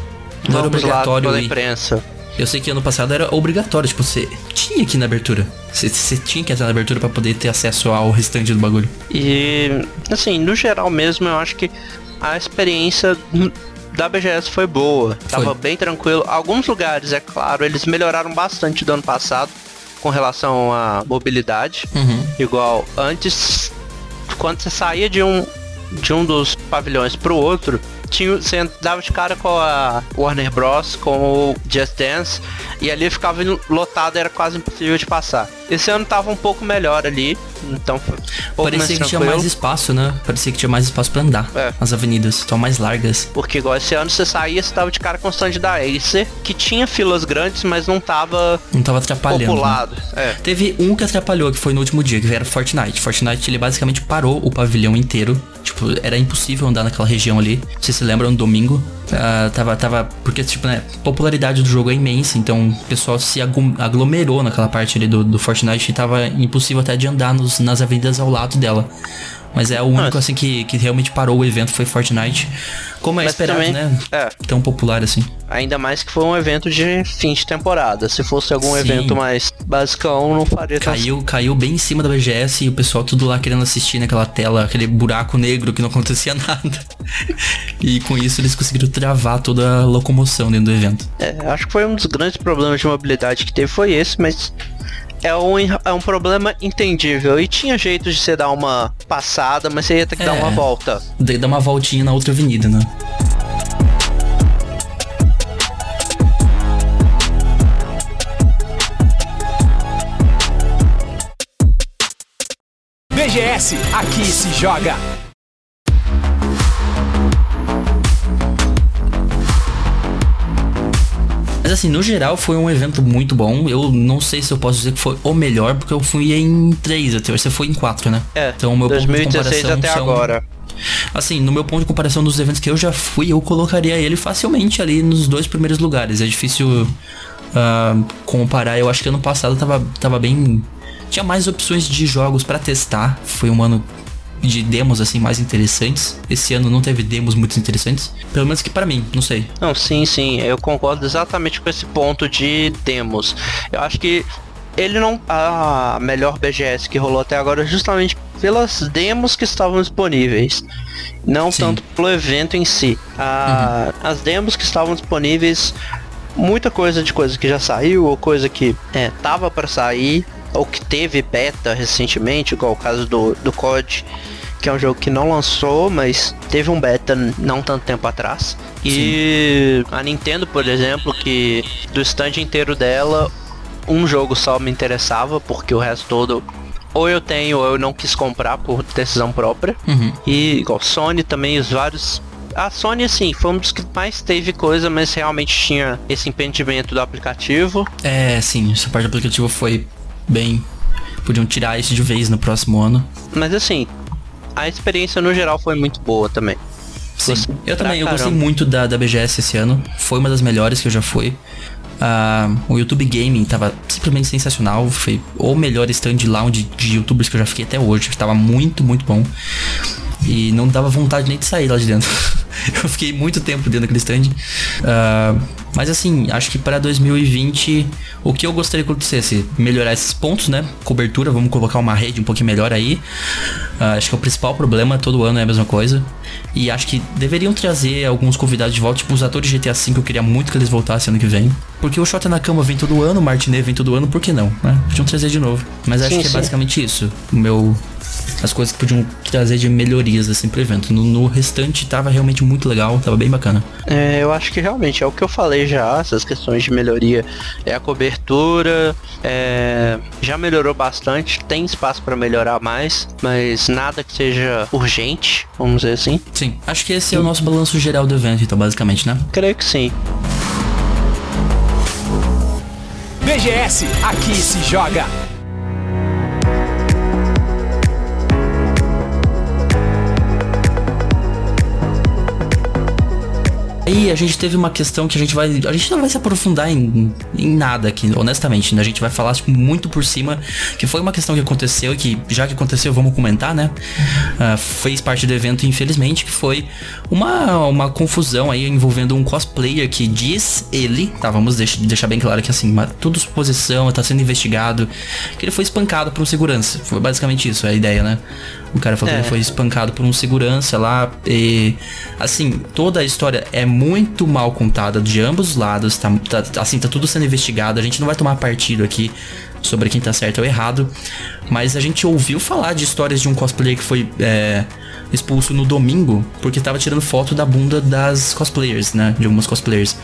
Não era obrigatório
lá imprensa.
Eu sei que ano passado era obrigatório, tipo, você tinha que ir na abertura. Você, você tinha que entrar na abertura para poder ter acesso ao restante do bagulho.
E, assim, no geral mesmo, eu acho que a experiência da BGS foi boa. Foi. Tava bem tranquilo. Alguns lugares, é claro, eles melhoraram bastante do ano passado com relação à mobilidade.
Uhum.
Igual antes, quando você saía de um, de um dos pavilhões pro outro, tinha, você dava de cara com a Warner Bros, com o Just Dance, e ali ficava lotado, era quase impossível de passar. Esse ano tava um pouco melhor ali, então foi
um Parecia que tinha mais espaço, né? Parecia que tinha mais espaço para andar. É. As avenidas estão mais largas.
Porque igual esse ano você saía, você tava de cara com o stand da Acer, que tinha filas grandes, mas não tava
não tava atrapalhando. Né?
Populado. Né? É.
Teve um que atrapalhou, que foi no último dia, que era Fortnite. Fortnite ele basicamente parou o pavilhão inteiro. Tipo, era impossível andar naquela região ali. Sei se lembram, no domingo. Uh, tava, tava. Porque, tipo, né? Popularidade do jogo é imensa, então o pessoal se aglomerou naquela parte ali do, do Fortnite e tava impossível até de andar nos, nas avenidas ao lado dela. Mas é o único, assim, que, que realmente parou o evento foi Fortnite. Como é Mas esperado, também, né? É. Tão popular assim.
Ainda mais que foi um evento de fim de temporada. Se fosse algum Sim. evento mais basicão, não faria
caiu, tão... Caiu bem em cima da BGS e o pessoal tudo lá querendo assistir naquela tela, aquele buraco negro que não acontecia nada. e com isso eles conseguiram travar toda a locomoção dentro do evento.
É, acho que foi um dos grandes problemas de mobilidade que teve foi esse, mas é um, é um problema entendível. E tinha jeito de você dar uma passada, mas você ia ter que é, dar uma volta.
Dar uma voltinha na outra avenida, né?
BGS, aqui se joga.
Assim, no geral foi um evento muito bom. Eu não sei se eu posso dizer que foi o melhor, porque eu fui em três até Você foi em quatro, né?
É. Então, meu 2016 ponto de comparação até são... agora.
Assim, no meu ponto de comparação dos eventos que eu já fui, eu colocaria ele facilmente ali nos dois primeiros lugares. É difícil uh, comparar. Eu acho que ano passado tava, tava bem. Tinha mais opções de jogos para testar. Foi um ano de demos assim mais interessantes. Esse ano não teve demos muito interessantes, pelo menos que para mim, não sei.
Não, sim, sim, eu concordo exatamente com esse ponto de demos. Eu acho que ele não a melhor BGS que rolou até agora justamente pelas demos que estavam disponíveis, não
Sim.
tanto pelo evento em si. A- As demos que estavam disponíveis, muita coisa de coisa que já saiu ou coisa que é, tava para sair ou que teve beta recentemente, igual o caso do, do COD, que é um jogo que não lançou, mas teve um beta não tanto tempo atrás. E a Nintendo, por exemplo, que do stand inteiro dela, um jogo só me interessava, porque o resto todo ou eu tenho ou eu não quis comprar por decisão própria.
Uhum.
E igual Sony também, os vários. A Sony, assim, foi um dos que mais teve coisa, mas realmente tinha esse impedimento do aplicativo.
É, sim, essa parte do aplicativo foi bem. Podiam tirar isso de vez no próximo ano.
Mas assim, a experiência no geral foi muito boa também.
Sim. Eu também, eu gostei muito da, da BGS esse ano. Foi uma das melhores que eu já fui. Ah, o YouTube Gaming tava simplesmente sensacional. Foi o melhor stand lá onde, de youtubers que eu já fiquei até hoje. Tava muito, muito bom. E não dava vontade nem de sair lá de dentro. eu fiquei muito tempo dentro daquele stand. Ah, mas assim, acho que para 2020, o que eu gostaria que acontecesse? Melhorar esses pontos, né? Cobertura, vamos colocar uma rede um pouquinho melhor aí. Ah, acho que é o principal problema, todo ano é a mesma coisa. E acho que deveriam trazer alguns convidados de volta, tipo os atores de GTA V, eu queria muito que eles voltassem ano que vem. Porque o Shota na Cama vem todo ano, o Martinet vem todo ano, por que não? Né? Podiam trazer de novo. Mas acho
Sim,
que é
sim.
basicamente isso. O meu. As coisas que podiam trazer de melhorias assim pro evento. No, no restante tava realmente muito legal, tava bem bacana.
É, eu acho que realmente é o que eu falei já, essas questões de melhoria. É a cobertura, é, já melhorou bastante, tem espaço para melhorar mais, mas nada que seja urgente, vamos dizer assim.
Sim, acho que esse é o nosso balanço geral do evento, então, basicamente, né?
Creio que sim.
BGS, aqui se joga.
Aí a gente teve uma questão que a gente vai. A gente não vai se aprofundar em, em nada aqui, honestamente, né? A gente vai falar tipo, muito por cima, que foi uma questão que aconteceu e que, já que aconteceu, vamos comentar, né? Ah, fez parte do evento, infelizmente, que foi uma, uma confusão aí envolvendo um cosplayer que diz ele, tá? Vamos deix- deixar bem claro que assim, tudo suposição, tá sendo investigado, que ele foi espancado por um segurança. Foi basicamente isso, é a ideia, né? O cara falou que
É.
ele foi espancado por um segurança lá. E, assim, toda a história é muito mal contada de ambos os lados. Tá, tá- assim, tá tudo sendo investigado. A gente não vai tomar partido aqui sobre quem tá certo ou errado. Mas a gente ouviu falar de histórias de um cosplayer que foi é, expulso no domingo porque tava tirando foto da bunda das cosplayers, né? De algumas cosplayers.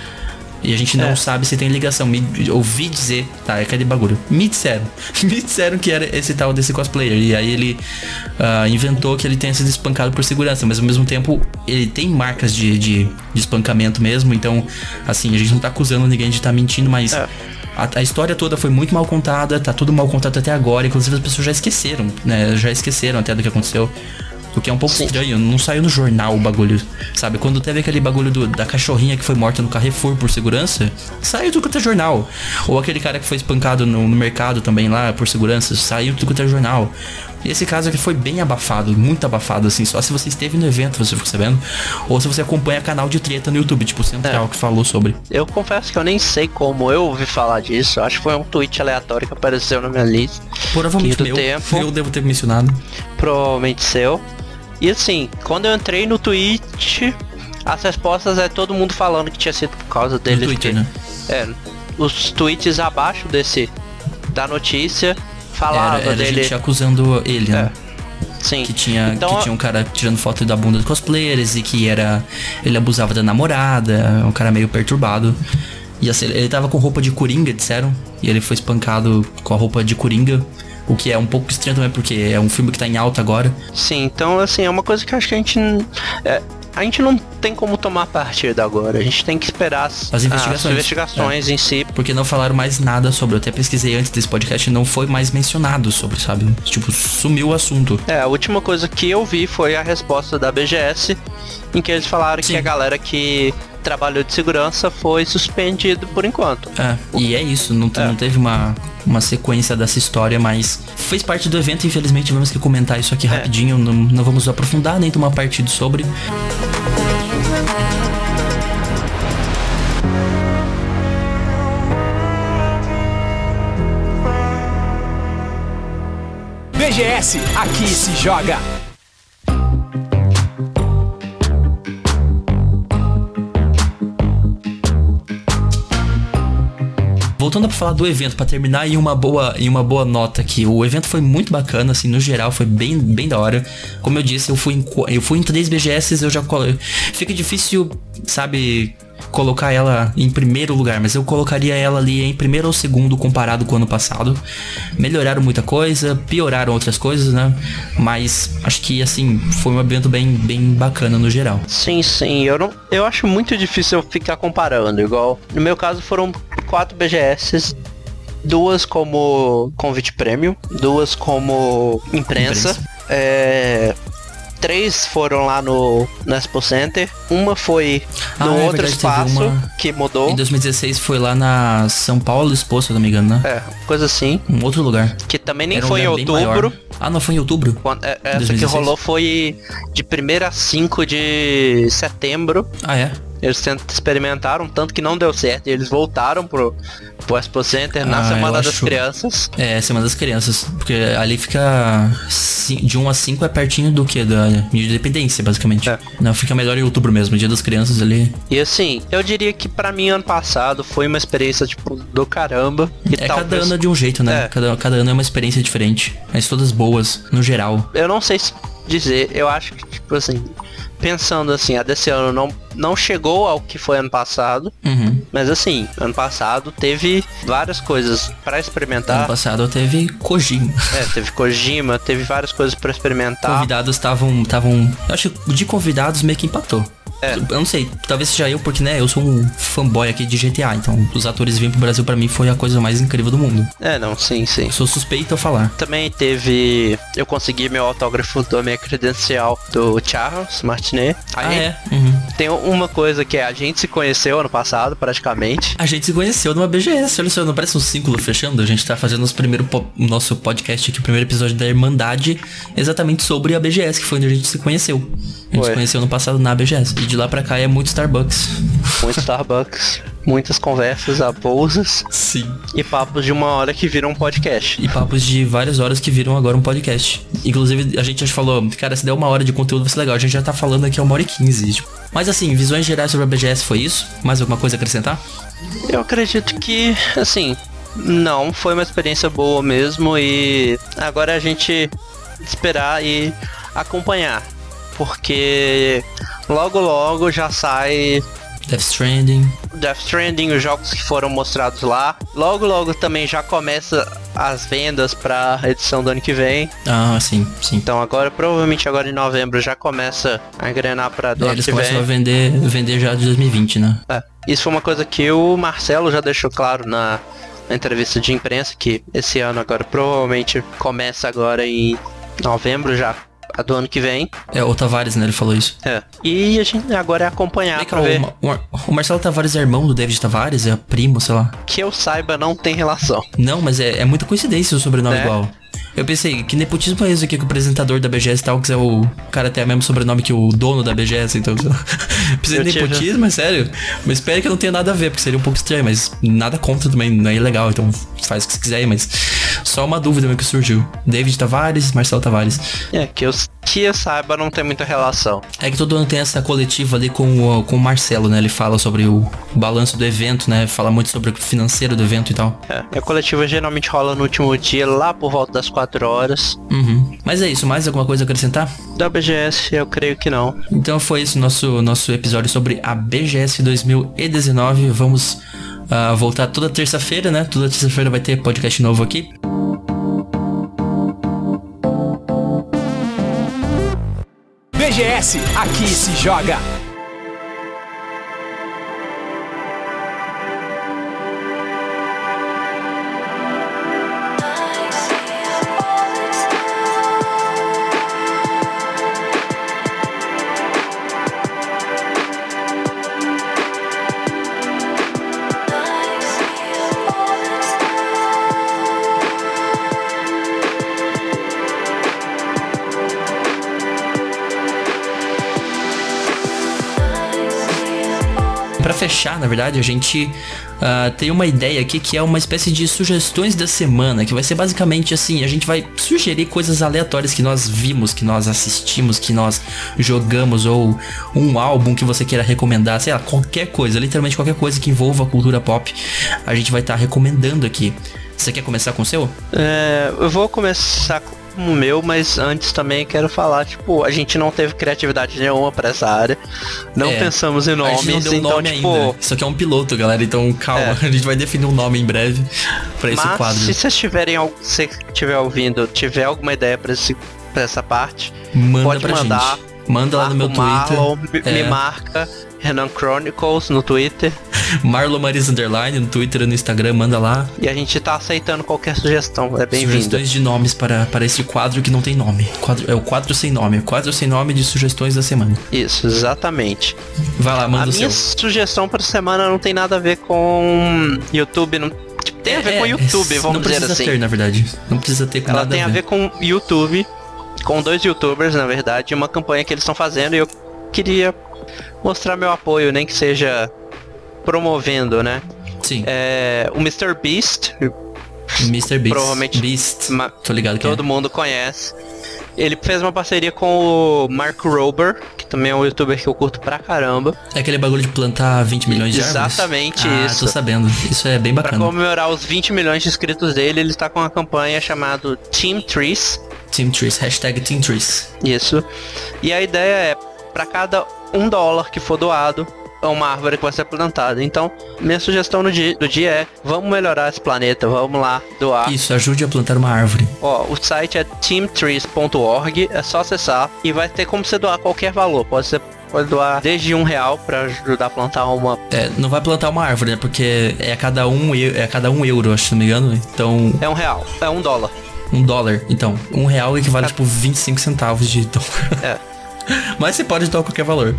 E a gente não
É.
sabe se tem ligação. Me, ouvi dizer, tá, é aquele bagulho. Me disseram. Me disseram que era esse tal desse cosplayer. E aí ele ah, inventou que ele tenha sido espancado por segurança. Mas ao mesmo tempo, ele tem marcas de, de, de espancamento mesmo. Então, assim, a gente não tá acusando ninguém de estar mentindo, mas.
É.
A, a história toda foi muito mal contada, tá tudo mal contado até agora. Inclusive as pessoas já esqueceram, né? Já esqueceram até do que aconteceu. O que é um pouco
Sim.
estranho, não saiu no jornal o bagulho, sabe? Quando teve aquele bagulho do- da cachorrinha que foi morta no Carrefour por segurança, saiu tudo quanto é jornal. Ou aquele cara que foi espancado no, no mercado também lá por segurança, saiu tudo quanto é jornal. E esse caso aqui foi bem abafado, muito abafado, assim, só se você esteve no evento você ficou sabendo. Ou se você acompanha canal de treta no YouTube, tipo o Central,
É.
que falou sobre.
Eu confesso que eu nem sei como eu ouvi falar disso. Acho que foi um tweet aleatório que apareceu na minha lista.
Provavelmente meu,
tempo.
eu devo ter mencionado.
Provavelmente seu. E assim, quando eu entrei no tweet, as respostas é todo mundo falando que tinha sido por causa dele.
no Twitter,
ter-
né?
É, os tweets abaixo desse da notícia falava
Era, era
dele.
gente acusando ele, né?
Sim.
Que tinha,
Então,
que tinha um cara tirando foto da bunda do cosplayers e que era. Ele abusava da namorada, um cara meio perturbado. E assim, ele tava com roupa de coringa, disseram. E ele foi espancado com a roupa de coringa. O que é um pouco estranho também, porque é um filme que tá em alta agora.
Sim, então assim, é uma coisa que eu acho que a gente. é, a gente não tem como tomar partido agora. A gente tem que esperar as,
As investigações. É.
investigações em si.
Porque não falaram mais nada sobre. Eu até pesquisei antes desse podcast e não foi mais mencionado sobre, sabe? Tipo, sumiu o assunto.
É, a última coisa que eu vi foi a resposta da BGS, em que eles falaram
Sim.
que a galera que trabalhou de segurança foi suspendido por enquanto.
É, e é isso, não,
É.
não teve uma, uma sequência dessa história, mas fez parte do evento, infelizmente tivemos que comentar isso aqui
É.
rapidinho, não, não vamos aprofundar nem tomar partido sobre.
BGS, aqui se joga.
Voltando pra falar do evento, pra terminar em uma boa em uma boa nota aqui. O evento foi muito bacana, assim, no geral, foi bem, bem da hora. Como eu disse, eu fui em, eu fui em três BGS, eu já. Fica difícil, sabe, colocar ela em primeiro lugar, mas eu colocaria ela ali em primeiro ou segundo comparado com o ano passado. Melhoraram muita coisa, pioraram outras coisas, né? Mas acho que assim, foi um evento bem, bem bacana no geral.
Sim, sim, eu não. Eu acho muito difícil eu ficar comparando, igual. No meu caso foram quatro BGS. Duas como convite prêmio, duas como imprensa.
Imprensa.
É, três foram lá no, no Expo Center. Uma foi no
Ah, é
outro
verdade,
espaço
uma-
que mudou.
Em 2016 foi lá na São Paulo Expo, se eu não me engano, né?
É, coisa assim.
Um outro lugar.
Que também nem
um
foi em outubro.
Ah, não foi em outubro?
Quando- é, essa que
2016?
rolou foi de 1 a 5 de setembro.
Ah, é?
Eles experimentaram, tanto que não deu certo. E eles voltaram pro, pro Expo Center na
Ah,
Semana das
acho-
Crianças.
É, Semana das Crianças. Porque ali fica. De 1 a 5 é pertinho do que? Da de Independência, basicamente.
É.
Não, fica melhor em outubro mesmo, Dia das Crianças ali.
E assim, eu diria que pra mim ano passado foi uma experiência, tipo, do caramba. E
é cada
talvez-
ano é de um jeito, né?
É.
Cada, cada ano é uma experiência diferente. Mas todas boas, no geral.
Eu não sei se dizer, eu acho que, tipo assim, pensando assim, a desse ano não, não chegou ao que foi ano passado.
Uhum.
Mas assim, ano passado teve várias coisas pra
Ano
experimentar.
passado teve Kojima.
É, teve Kojima, teve várias coisas pra experimentar.
Convidados estavam. estavam. Eu acho que de convidados meio que empatou.
É.
Eu não sei, talvez seja eu, porque né, eu sou um fanboy aqui de GTA, então os atores virem pro Brasil pra mim foi a coisa mais incrível do mundo.
É, não, sim, sim.
Eu sou suspeito a falar.
Também teve. Eu consegui meu autógrafo da minha credencial do Charles Martinet.
Ah,
Aí
é? Uhum.
Tem uma coisa que é, a gente se conheceu ano passado, praticamente.
A gente se conheceu numa BGS, olha só, não parece um círculo fechando? A gente tá fazendo nosso primeiro po- nosso podcast aqui, o primeiro episódio da Irmandade, exatamente sobre a BGS, que foi onde a gente se conheceu. A gente
Foi.
se conheceu no passado na BGS. De lá pra cá é muito Starbucks.
Muito Starbucks, muitas conversas, apousas
Sim.
e papos de uma hora que viram um podcast.
E papos de várias horas que viram agora um podcast. Inclusive, a gente já falou, cara, se der uma hora de conteúdo vai ser legal. A gente já tá falando aqui uma hora e quinze. Tipo. Mas assim, visões gerais sobre a BGS foi isso? Mais alguma coisa a acrescentar?
Eu acredito que, assim, não, foi uma experiência boa mesmo e agora é a gente esperar e acompanhar. Porque logo logo já sai
Death Stranding.
Death Stranding, os jogos que foram mostrados lá. Logo logo também já começa as vendas pra edição do ano que vem.
Ah, sim, sim.
Então agora, provavelmente agora em novembro já começa a engrenar pra do
É,
ano
eles
que
começam
vem.
a vender, vender já de 2020, né?
É, Isso foi uma coisa que o Marcelo já deixou claro na, na entrevista de imprensa, que esse ano agora provavelmente começa agora em novembro já, a do ano que vem.
É, o Tavares, né? Ele falou isso.
É. E a gente agora é acompanhar
Vem cá,
pra ver.
o, Ma- o Mar- o Marcelo Tavares é irmão do David Tavares? É primo, sei lá.
Que eu saiba, não tem relação.
Não, mas é, é muita coincidência o sobrenome
É.
igual. Eu pensei, que nepotismo é esse aqui que o apresentador da BGS Talks é o cara tem o mesmo sobrenome que o dono da BGS, então. Precisa
Eu
nepotismo, é sério. Mas espero que não tenha nada a ver, porque seria um pouco estranho, mas nada contra também, não é ilegal, então faz o que você quiser aí, mas só uma dúvida mesmo que surgiu. David Tavares, Marcelo Tavares.
É, que eu, que eu saiba, não tem muita relação.
É que todo ano tem essa coletiva ali com o, com o Marcelo, né? Ele fala sobre o balanço do evento, né? Fala muito sobre o financeiro do evento e tal.
É, a coletiva geralmente rola no último dia, lá por volta das 4 horas.
Uhum. Mas é isso, mais alguma coisa a acrescentar?
Da BGS, eu creio que não.
Então foi esse nosso, nosso episódio sobre a BGS 2019. Vamos ah, voltar toda terça-feira, né? Toda terça-feira vai ter podcast novo aqui.
BGS, aqui se joga.
Fechar, na verdade, a gente uh, tem uma ideia aqui que é uma espécie de sugestões da semana, que vai ser basicamente assim, a gente vai sugerir coisas aleatórias que nós vimos, que nós assistimos, que nós jogamos, ou um álbum que você queira recomendar, sei lá, qualquer coisa, literalmente qualquer coisa que envolva a cultura pop, a gente vai estar tá recomendando aqui. Você quer começar com o seu?
É, eu vou começar com o meu, mas antes também quero falar, tipo, a gente não teve criatividade nenhuma para essa área. Não é, pensamos em nomes, deu então, nome tipo, ainda.
Isso aqui é um piloto, galera, então calma, é. a gente vai definir um nome em breve para esse quadro.
Se vocês tiverem, se estiver ouvindo, tiver alguma ideia para esse pra essa parte,
Manda pode mandar. Gente. Manda lá no meu Twitter.
Marlon, é. me marca Renan Chronicles no Twitter.
Marlon Maris Underline no Twitter e no Instagram, manda lá.
E a gente tá aceitando qualquer sugestão, é bem-vindo.
Sugestões de nomes para, para esse quadro que não tem nome. Quadro, é o quadro sem nome, quadro sem nome de sugestões da semana.
Isso, exatamente.
Vai lá, manda
a
o
minha
seu.
sugestão para semana não tem nada a ver com YouTube, não tipo, tem a ver é, com YouTube, vamos dizer assim. Não
precisa ter, na verdade. Não precisa ter com
Ela
nada
tem a ver. a ver com YouTube, com dois YouTubers, na verdade, uma campanha que eles estão fazendo e eu queria mostrar meu apoio, nem que seja promovendo, né?
Sim.
É, o Mr. Beast.
Mr. Beast.
Provavelmente.
Beast. Tô ligado que
Todo
é.
mundo conhece. Ele fez uma parceria com o Mark Rober, que também é um youtuber que eu curto pra caramba.
É aquele bagulho de plantar 20 milhões de
Exatamente
árvores?
isso.
Ah, tô sabendo. Isso é bem bacana.
Pra comemorar os 20 milhões de inscritos dele, ele está com uma campanha chamada Team Trees.
Team Trees, hashtag Team Trees.
Isso. E a ideia é, para cada um dólar que for doado, é uma árvore que vai ser plantada. Então, minha sugestão no dia, do dia é, vamos melhorar esse planeta, vamos lá doar.
Isso, ajude a plantar uma árvore.
Ó, o site é teamtrees.org, é só acessar e vai ter como você doar qualquer valor. Pode ser pode doar desde um real para ajudar a plantar uma.
É, não vai plantar uma árvore, né? Porque é a cada um, é a cada um euro, acho, se não me engano. Então.
É um real, é um dólar.
Um dólar, então. Um real equivale, é. tipo, 25 centavos de dólar.
É.
Mas você pode doar qualquer valor.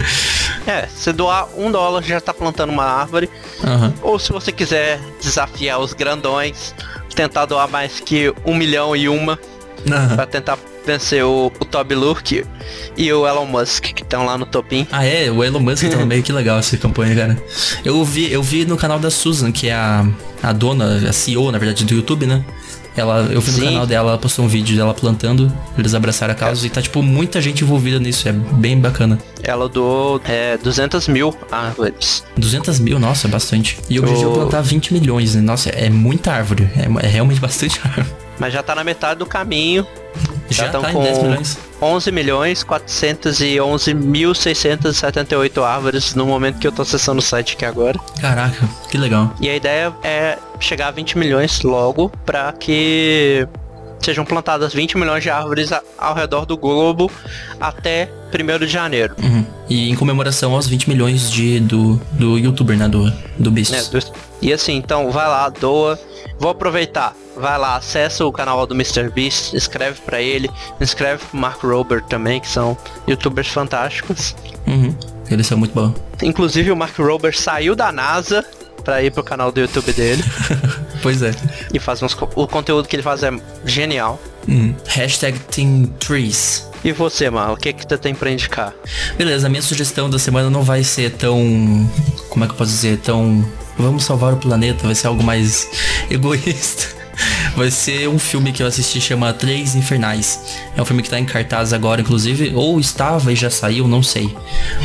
É, se doar um dólar já tá plantando uma árvore.
Uhum.
Ou se você quiser desafiar os grandões, tentar doar mais que um milhão e uma. Uhum. Pra tentar vencer o, o Toby Lurk e o Elon Musk, que estão lá no topim.
Ah, é? O Elon Musk tá meio, que legal essa campanha, cara. Eu vi, eu vi no canal da Susan, que é a, a dona, a CEO, na verdade, do YouTube, né? Ela, eu vi no Sim. canal dela, ela postou um vídeo dela plantando, eles abraçaram a causa é. e tá, tipo, muita gente envolvida nisso, é bem bacana.
Ela doou é, 200 mil árvores.
200 mil, nossa, é bastante. E o objetivo é plantar 20 milhões, né? Nossa, é muita árvore, é, é realmente bastante árvore.
Mas já tá na metade do caminho.
Já, já tá com 10 milhões.
11 milhões 411.678 árvores no momento que eu tô acessando o site aqui agora.
Caraca, que legal.
E a ideia é chegar a 20 milhões logo para que sejam plantadas 20 milhões de árvores ao redor do globo até 1 de janeiro.
Uhum. E em comemoração aos 20 milhões de, do, do youtuber, né? Do, do Beast. É, do,
e assim, então vai lá, doa. Vou aproveitar, vai lá, acessa o canal do Mr. Beast, escreve para ele, escreve pro Mark Robert também, que são youtubers fantásticos.
Uhum. Eles são muito bons.
Inclusive o Mark Robert saiu da NASA para ir pro canal do YouTube dele.
pois é.
E faz uns, o conteúdo que ele faz é genial.
Uhum. Hashtag Team Trees.
E você, mano, o que que você tem pra indicar?
Beleza, a minha sugestão da semana não vai ser tão. Como é que eu posso dizer? Tão vamos salvar o planeta, vai ser algo mais egoísta. Vai ser um filme que eu assisti chama Três Infernais. É um filme que tá em cartaz agora, inclusive, ou estava e já saiu, não sei.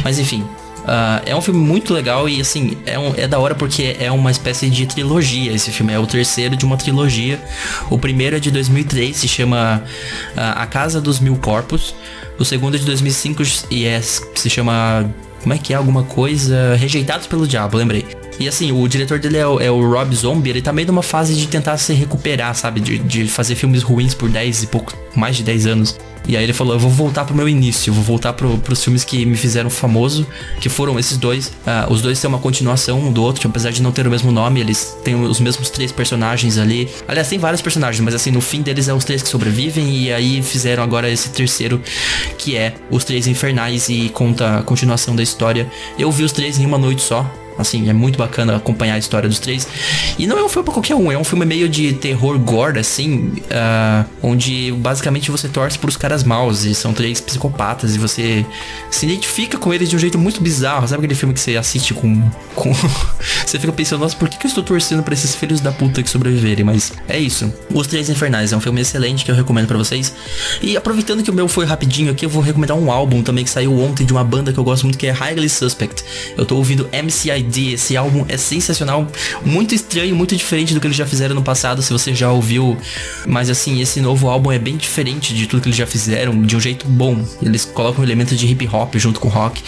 Mas enfim, uh, é um filme muito legal e assim, é, um, é da hora porque é uma espécie de trilogia. Esse filme é o terceiro de uma trilogia. O primeiro é de 2003, se chama uh, A Casa dos Mil Corpos. O segundo é de 2005 e é, se chama como é que é alguma coisa? Rejeitados pelo Diabo, lembrei. E assim, o diretor dele é o, é o Rob Zombie, ele tá meio numa fase de tentar se recuperar, sabe? De, de fazer filmes ruins por 10 e pouco, mais de 10 anos. E aí ele falou, eu vou voltar pro meu início, vou voltar pro, pros filmes que me fizeram famoso, que foram esses dois. Uh, os dois são uma continuação um do outro, apesar de não ter o mesmo nome, eles têm os mesmos três personagens ali. Aliás, tem vários personagens, mas assim, no fim deles é os três que sobrevivem, e aí fizeram agora esse terceiro, que é Os Três Infernais, e conta a continuação da história. Eu vi os três em uma noite só, Assim, é muito bacana acompanhar a história dos três. E não é um filme pra qualquer um, é um filme meio de terror gore, assim, uh, onde basicamente você torce pros caras maus e são três psicopatas e você se identifica com eles de um jeito muito bizarro. Sabe aquele filme que você assiste com. com você fica pensando, nossa, por que, que eu estou torcendo pra esses filhos da puta que sobreviverem? Mas é isso. Os Três Infernais é um filme excelente que eu recomendo para vocês. E aproveitando que o meu foi rapidinho aqui, eu vou recomendar um álbum também que saiu ontem de uma banda que eu gosto muito, que é Highly Suspect. Eu tô ouvindo Esse álbum é sensacional, muito estranho, muito diferente do que eles já fizeram no passado, se você já ouviu. Mas assim, esse novo álbum é bem diferente de tudo que eles já fizeram, de um jeito bom. Eles colocam elementos de hip hop junto com rock.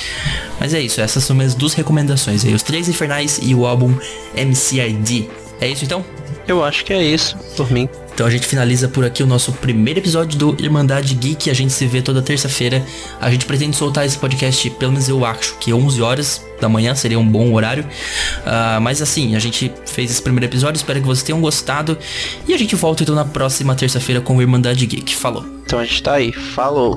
Mas é isso, essas são minhas duas recomendações aí, os Três Infernais e o álbum MCID. É isso então?
Eu acho que é isso, por mim.
Então a gente finaliza por aqui o nosso primeiro episódio do Irmandade Geek. A gente se vê toda terça-feira. A gente pretende soltar esse podcast, pelo menos eu acho que 11 horas da manhã seria um bom horário. Uh, mas assim, a gente fez esse primeiro episódio. Espero que vocês tenham gostado. E a gente volta então na próxima terça-feira com o Irmandade Geek. Falou.
Então a gente tá aí. Falou.